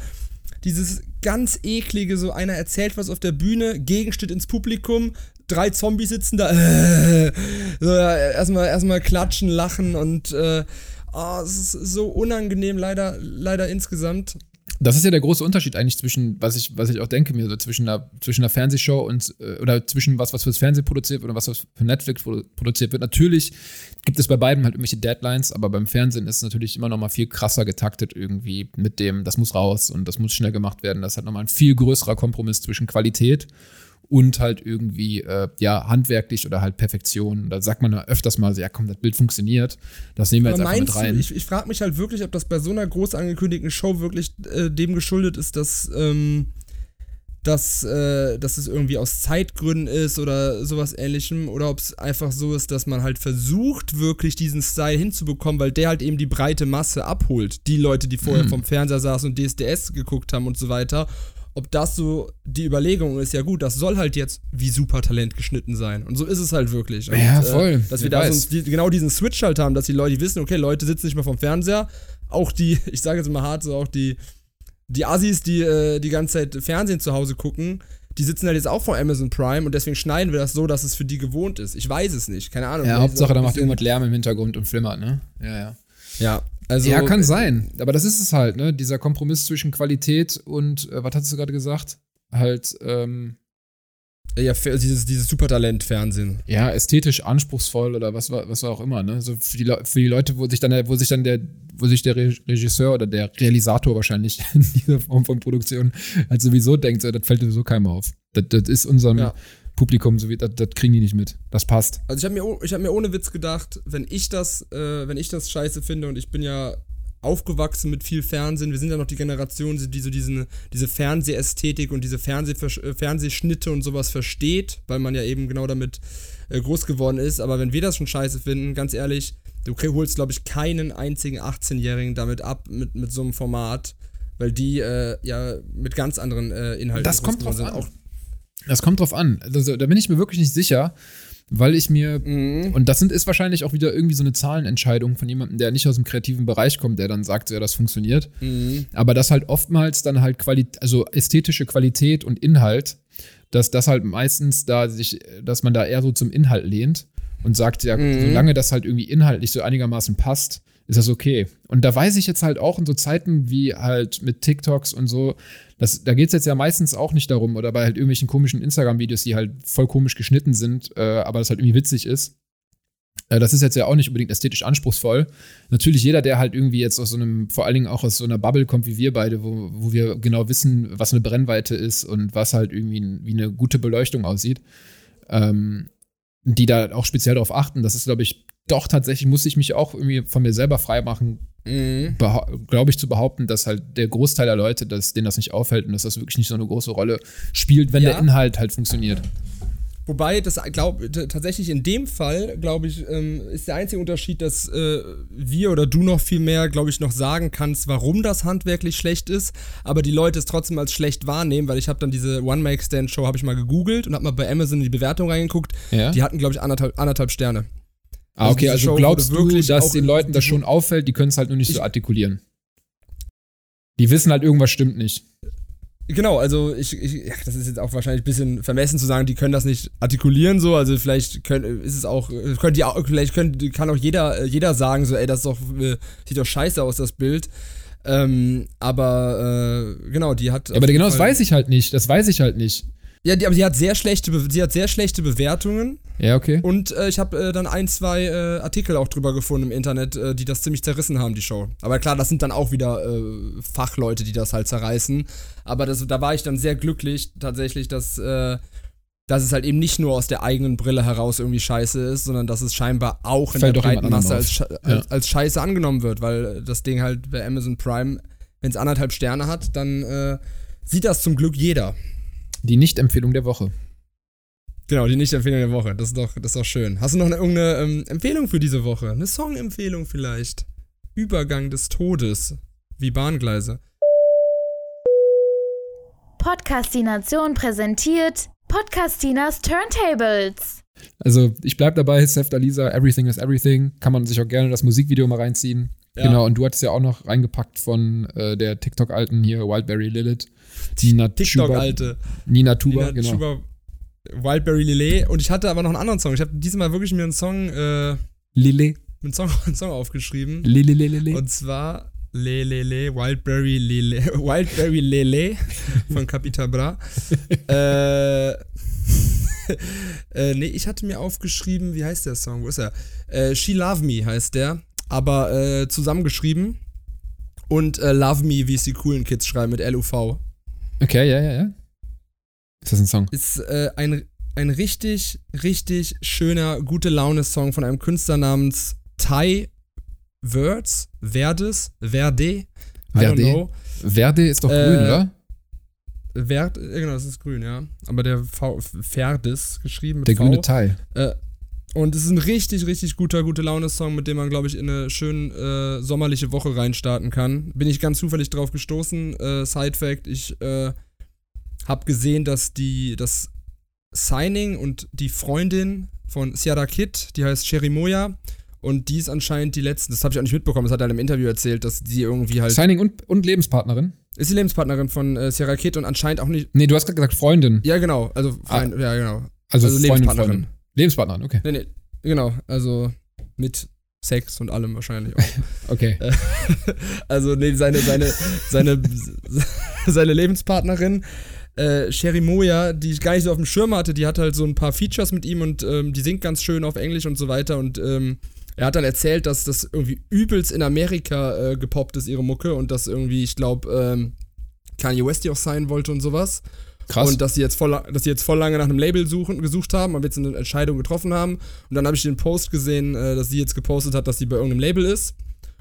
dieses ganz eklige, so einer erzählt was auf der Bühne, Gegenschnitt ins Publikum, drei Zombies sitzen da, äh, so, erstmal, erstmal klatschen, lachen und äh, oh, es ist so unangenehm, leider, leider insgesamt. Das ist ja der große Unterschied eigentlich zwischen, was ich, was ich auch denke mir, zwischen einer, zwischen einer Fernsehshow und, äh, oder zwischen was, was fürs Fernsehen produziert wird und was, was für Netflix produziert wird. Natürlich gibt es bei beiden halt irgendwelche Deadlines, aber beim Fernsehen ist es natürlich immer noch mal viel krasser getaktet irgendwie mit dem, das muss raus und das muss schnell gemacht werden. Das hat nochmal ein viel größerer Kompromiss zwischen Qualität und halt irgendwie, äh, ja, handwerklich oder halt Perfektion. Da sagt man ja öfters mal, so, ja komm, das Bild funktioniert, das nehmen wir Aber jetzt einfach mit rein. Du, ich, ich frage mich halt wirklich, ob das bei so einer groß angekündigten Show wirklich äh, dem geschuldet ist, dass, ähm, dass, äh, dass es irgendwie aus Zeitgründen ist oder sowas ähnlichem oder ob es einfach so ist, dass man halt versucht, wirklich diesen Style hinzubekommen, weil der halt eben die breite Masse abholt. Die Leute, die vorher mhm. vom Fernseher saßen und DSDS geguckt haben und so weiter ob das so die Überlegung ist, ja gut, das soll halt jetzt wie Supertalent geschnitten sein. Und so ist es halt wirklich. Und, ja, voll. Äh, dass wir da so die, genau diesen Switch halt haben, dass die Leute wissen, okay, Leute sitzen nicht mehr vom Fernseher. Auch die, ich sage jetzt mal hart, so auch die, die Assis, die äh, die ganze Zeit Fernsehen zu Hause gucken, die sitzen halt jetzt auch vor Amazon Prime und deswegen schneiden wir das so, dass es für die gewohnt ist. Ich weiß es nicht, keine Ahnung. Ja, Hauptsache, da macht irgendwas Lärm im Hintergrund und flimmert, ne? Ja, ja. Ja, also, ja, kann sein. Aber das ist es halt, ne? Dieser Kompromiss zwischen Qualität und, äh, was hast du gerade gesagt? halt, ähm, ja, dieses, dieses Supertalent-Fernsehen. Ja, ästhetisch anspruchsvoll oder was, was auch immer, ne? So für die, für die Leute, wo sich dann der, wo sich dann der, wo sich der Regisseur oder der Realisator wahrscheinlich in dieser Form von Produktion halt sowieso denkt, so, das fällt sowieso keinem auf. Das, das ist unserem ja. Publikum, so wie, das, das kriegen die nicht mit. Das passt. Also ich habe mir, hab mir ohne Witz gedacht, wenn ich das, äh, wenn ich das scheiße finde und ich bin ja aufgewachsen mit viel Fernsehen. Wir sind ja noch die Generation, die so diesen, diese Fernsehästhetik und diese Fernseh äh, Fernsehschnitte und sowas versteht, weil man ja eben genau damit äh, groß geworden ist. Aber wenn wir das schon scheiße finden, ganz ehrlich, du holst, glaube ich, keinen einzigen 18-Jährigen damit ab, mit, mit so einem Format, weil die äh, ja mit ganz anderen äh, Inhalten das kommt drauf sind. An. Auch das kommt drauf an. Also, da bin ich mir wirklich nicht sicher weil ich mir, mhm. und das sind, ist wahrscheinlich auch wieder irgendwie so eine Zahlenentscheidung von jemandem, der nicht aus dem kreativen Bereich kommt, der dann sagt, ja, das funktioniert. Mhm. Aber das halt oftmals dann halt Qualität, also ästhetische Qualität und Inhalt, dass das halt meistens da sich, dass man da eher so zum Inhalt lehnt und sagt, ja, mhm. solange das halt irgendwie inhaltlich so einigermaßen passt, ist das okay. Und da weiß ich jetzt halt auch in so Zeiten wie halt mit TikToks und so, das, da geht es jetzt ja meistens auch nicht darum, oder bei halt irgendwelchen komischen Instagram-Videos, die halt voll komisch geschnitten sind, äh, aber das halt irgendwie witzig ist. Äh, das ist jetzt ja auch nicht unbedingt ästhetisch anspruchsvoll. Natürlich jeder, der halt irgendwie jetzt aus so einem, vor allen Dingen auch aus so einer Bubble kommt wie wir beide, wo, wo wir genau wissen, was eine Brennweite ist und was halt irgendwie wie eine gute Beleuchtung aussieht, ähm, die da auch speziell darauf achten. Das ist, glaube ich, doch tatsächlich muss ich mich auch irgendwie von mir selber freimachen, mhm. glaube ich, zu behaupten, dass halt der Großteil der Leute, dass denen das nicht auffällt und dass das wirklich nicht so eine große Rolle spielt, wenn ja. der Inhalt halt funktioniert. Wobei, das glaube tatsächlich in dem Fall, glaube ich, ähm, ist der einzige Unterschied, dass äh, wir oder du noch viel mehr, glaube ich, noch sagen kannst, warum das handwerklich schlecht ist, aber die Leute es trotzdem als schlecht wahrnehmen, weil ich habe dann diese One-Make-Stand-Show, habe ich mal gegoogelt und habe mal bei Amazon in die Bewertung reingeguckt. Ja? Die hatten, glaube ich, anderthalb, anderthalb Sterne. Ah, okay, also, also glaubst du, dass den Leuten das schon auffällt, die können es halt nur nicht so artikulieren. Die wissen halt, irgendwas stimmt nicht. Genau, also ich, ich das ist jetzt auch wahrscheinlich ein bisschen vermessen zu sagen, die können das nicht artikulieren so, also vielleicht können, ist es auch, können die auch, vielleicht können, kann auch jeder, jeder sagen so, ey, das doch, äh, sieht doch scheiße aus, das Bild. Ähm, aber äh, genau, die hat. Ja, aber genau, das weiß ich halt nicht. Das weiß ich halt nicht. Ja, die, aber sie hat sehr schlechte, Be- sie hat sehr schlechte Bewertungen. Ja, okay. Und äh, ich habe äh, dann ein, zwei äh, Artikel auch drüber gefunden im Internet, äh, die das ziemlich zerrissen haben, die Show. Aber klar, das sind dann auch wieder äh, Fachleute, die das halt zerreißen. Aber das, da war ich dann sehr glücklich, tatsächlich, dass, äh, dass es halt eben nicht nur aus der eigenen Brille heraus irgendwie scheiße ist, sondern dass es scheinbar auch in Fällt der doch jemand breiten Masse als, Ja. als, als scheiße angenommen wird, weil das Ding halt bei Amazon Prime, wenn es anderthalb Sterne hat, dann äh, sieht das zum Glück jeder. Die Nicht-Empfehlung der Woche. Genau, die Nicht-Empfehlung der Woche. Das ist doch, das ist doch schön. Hast du noch eine, irgendeine ähm, Empfehlung für diese Woche? Eine Song-Empfehlung vielleicht? Übergang des Todes. Wie Bahngleise. Podcastination präsentiert Podcastinas Turntables. Also, ich bleib dabei, Seth Alisa, Everything is Everything. Kann man sich auch gerne das Musikvideo mal reinziehen. Ja. Genau, und du hattest ja auch noch reingepackt von äh, der TikTok-Alten hier, Wildberry Lilith. Nina Chuba. TikTok-Alte. Nina Tuba, Nina genau. Chuba, Wildberry Lillet. Und ich hatte aber noch einen anderen Song. Ich habe diesmal wirklich mir einen Song, äh, Lille. einen Song, einen Song aufgeschrieben. Lille, Lille, Lille. Und zwar Le Le Le, Wildberry Lele, Wildberry Lele von Capita Bra. äh, äh, nee, ich hatte mir aufgeschrieben, wie heißt der Song? Wo ist er? Äh, She Love Me heißt der, aber äh, zusammengeschrieben. Und äh, Love Me, wie es die coolen Kids schreiben, mit L-U-V. Okay, ja, ja, ja. Ist das ein Song? Ist äh, ein, ein richtig, richtig schöner, gute Laune-Song von einem Künstler namens Ty Words, Verdes, Verde, I Verde? don't know. Verde ist doch Äh, grün, oder? Verd, äh, genau, das ist grün, ja. Aber der V, Verdes geschrieben mit Der V. grüne Teil. Äh, und es ist ein richtig, richtig guter, gute Laune-Song, mit dem man, glaube ich, in eine schön äh, sommerliche Woche reinstarten kann. Bin ich ganz zufällig drauf gestoßen. Äh, Side-Fact, ich äh, habe gesehen, dass die, das Signing und die Freundin von Sierra Kid, die heißt Sherry Moya, und die ist anscheinend die letzte, das habe ich auch nicht mitbekommen, das hat er in einem Interview erzählt, dass die irgendwie halt. Signing und, und Lebenspartnerin? ist die Lebenspartnerin von äh, Sierra Kid und anscheinend auch nicht. Nee, du hast gerade gesagt Freundin. Ja, genau, also, Freund, ja, genau. Also, also Freundin, Lebenspartnerin. Freundin. Lebenspartnerin, okay. Nee, nee, genau, also mit Sex und allem wahrscheinlich auch. Okay. Äh, also, nee, seine, seine, seine, seine Lebenspartnerin, äh, Sherry Moya, die ich gar nicht so auf dem Schirm hatte, die hat halt so ein paar Features mit ihm und ähm, die singt ganz schön auf Englisch und so weiter und ähm, er hat dann erzählt, dass das irgendwie übelst in Amerika äh, gepoppt ist, ihre Mucke und dass irgendwie, ich glaube, ähm, Kanye West die auch sein wollte und sowas. Krass. Und dass sie jetzt voll, dass sie jetzt voll lange nach einem Label suchen, gesucht haben, aber jetzt eine Entscheidung getroffen haben. Und dann habe ich den Post gesehen, äh, dass sie jetzt gepostet hat, dass sie bei irgendeinem Label ist.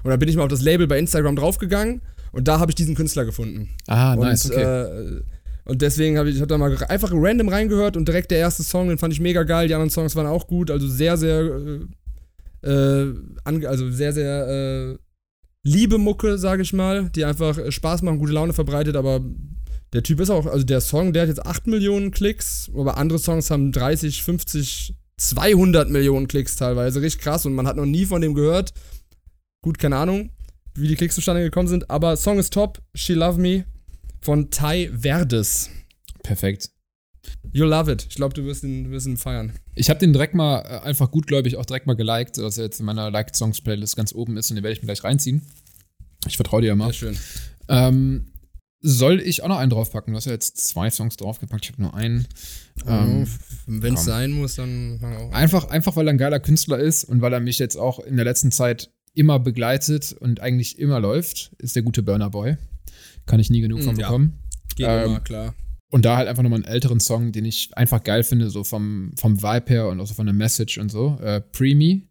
Und dann bin ich mal auf das Label bei Instagram draufgegangen und da habe ich diesen Künstler gefunden. ah, und, nice, okay. äh, und deswegen habe ich, ich hab da mal einfach random reingehört und direkt der erste Song, den fand ich mega geil. Die anderen Songs waren auch gut, also sehr, sehr, äh, äh, also sehr, sehr äh, liebe Mucke, sage ich mal, die einfach äh, Spaß machen, gute Laune verbreitet, aber der Typ ist auch, also der Song, der hat jetzt 8 Millionen Klicks, aber andere Songs haben 30, 50, 200 Millionen Klicks teilweise, richtig krass und man hat noch nie von dem gehört. Gut, keine Ahnung, wie die Klicks zustande gekommen sind, aber Song ist top, She Love Me von Ty Verdes. Perfekt. You'll love it. Ich glaube, du wirst ihn, wirst ihn feiern. Ich habe den direkt mal äh, einfach gutgläubig auch direkt mal geliked, dass er jetzt in meiner Liked Songs Playlist ganz oben ist und den werde ich mir gleich reinziehen. Ich vertraue dir ja mal. Sehr schön. Ähm, soll ich auch noch einen draufpacken? Du hast ja jetzt zwei Songs draufgepackt, ich habe nur einen. Ähm, Wenn es sein muss, dann fang auch an. einfach, einfach, weil er ein geiler Künstler ist und weil er mich jetzt auch in der letzten Zeit immer begleitet und eigentlich immer läuft, ist der gute Burner Boy. Kann ich nie genug von Mm, ja. bekommen. Geht ähm, immer, klar. Und da halt einfach nochmal einen älteren Song, den ich einfach geil finde, so vom, vom Vibe her und auch so von der Message und so. Äh, Pre-Me.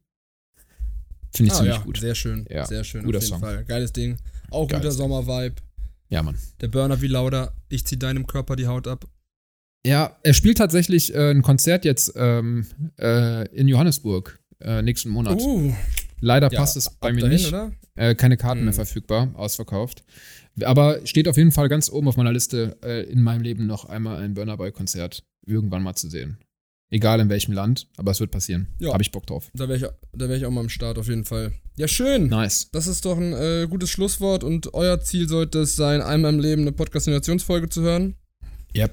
Finde ich Ah, ziemlich ja, gut. Sehr schön. Ja, Sehr schön. guter auf jeden Song. Fall. Geiles Ding. Auch Geiles guter. Sommer-Vibe. Ja, Mann. Der Burner wie lauter. Ich zieh deinem Körper die Haut ab. Ja, er spielt tatsächlich äh, ein Konzert jetzt ähm, äh, in Johannesburg äh, nächsten Monat. Uh, Leider ja, passt es bei mir dahin, nicht. oder? Äh, keine Karten mehr Hm. verfügbar, ausverkauft. Aber steht auf jeden Fall ganz oben auf meiner Liste, äh, in meinem Leben noch einmal ein Burner Boy Konzert irgendwann mal zu sehen. Egal in welchem Land, aber es wird passieren. Ja. Habe ich Bock drauf. Da wäre ich, da wär ich auch mal am Start auf jeden Fall. Ja, schön. Nice. Das ist doch ein äh, gutes Schlusswort und euer Ziel sollte es sein, einmal im Leben eine Podcast-Folge zu hören. Yep.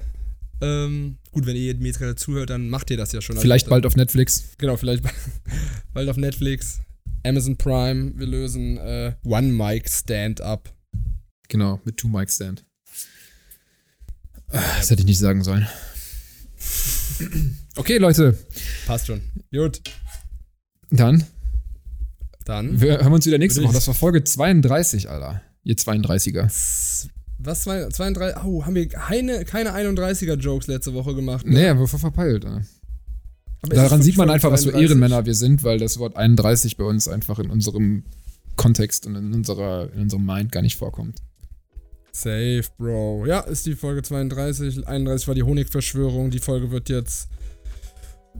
Ähm, gut, wenn ihr mir jetzt gerade zuhört, dann macht ihr das ja schon. Also Vielleicht dann- bald auf Netflix. Genau, vielleicht bald auf Netflix, Amazon Prime. Wir lösen äh, One Mic Stand-Up. Genau, mit Two Mic Stand. Ah, Das hätte ich nicht sagen sollen. Okay, Leute. Passt schon. Gut. Dann. Dann. Wir hören uns wieder nächste Woche. Das war Folge 32, Alter. Ihr 32er. Was? 32? Oh, haben wir keine, keine 31er-Jokes letzte Woche gemacht? Ne? Nee, wir voll verpeilt. Alter. Daran sieht man einfach, 32. was für Ehrenmänner wir sind, weil das Wort 31 bei uns einfach in unserem Kontext und in, unserer, in unserem Mind gar nicht vorkommt. Safe, Bro. Ja, ist die Folge 32. 31 war die Honigverschwörung. Die Folge wird jetzt.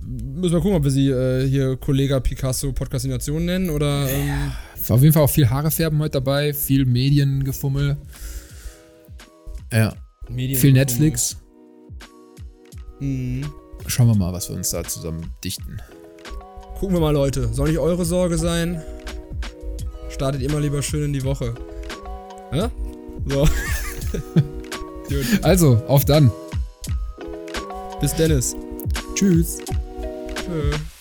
Müssen wir gucken, ob wir sie äh, hier Kollega Picasso Podcastination nennen oder. Ähm ja, auf jeden Fall auch viel Haare färben heute dabei, viel Mediengefummel. Ja. Medien viel Netflix. Mhm. Schauen wir mal, was wir uns da zusammen dichten. Gucken wir mal, Leute. Soll nicht eure Sorge sein? Startet mal lieber schön in die Woche. Ja? So. also, auf dann. Bis Dennis. Tschüss. 嗯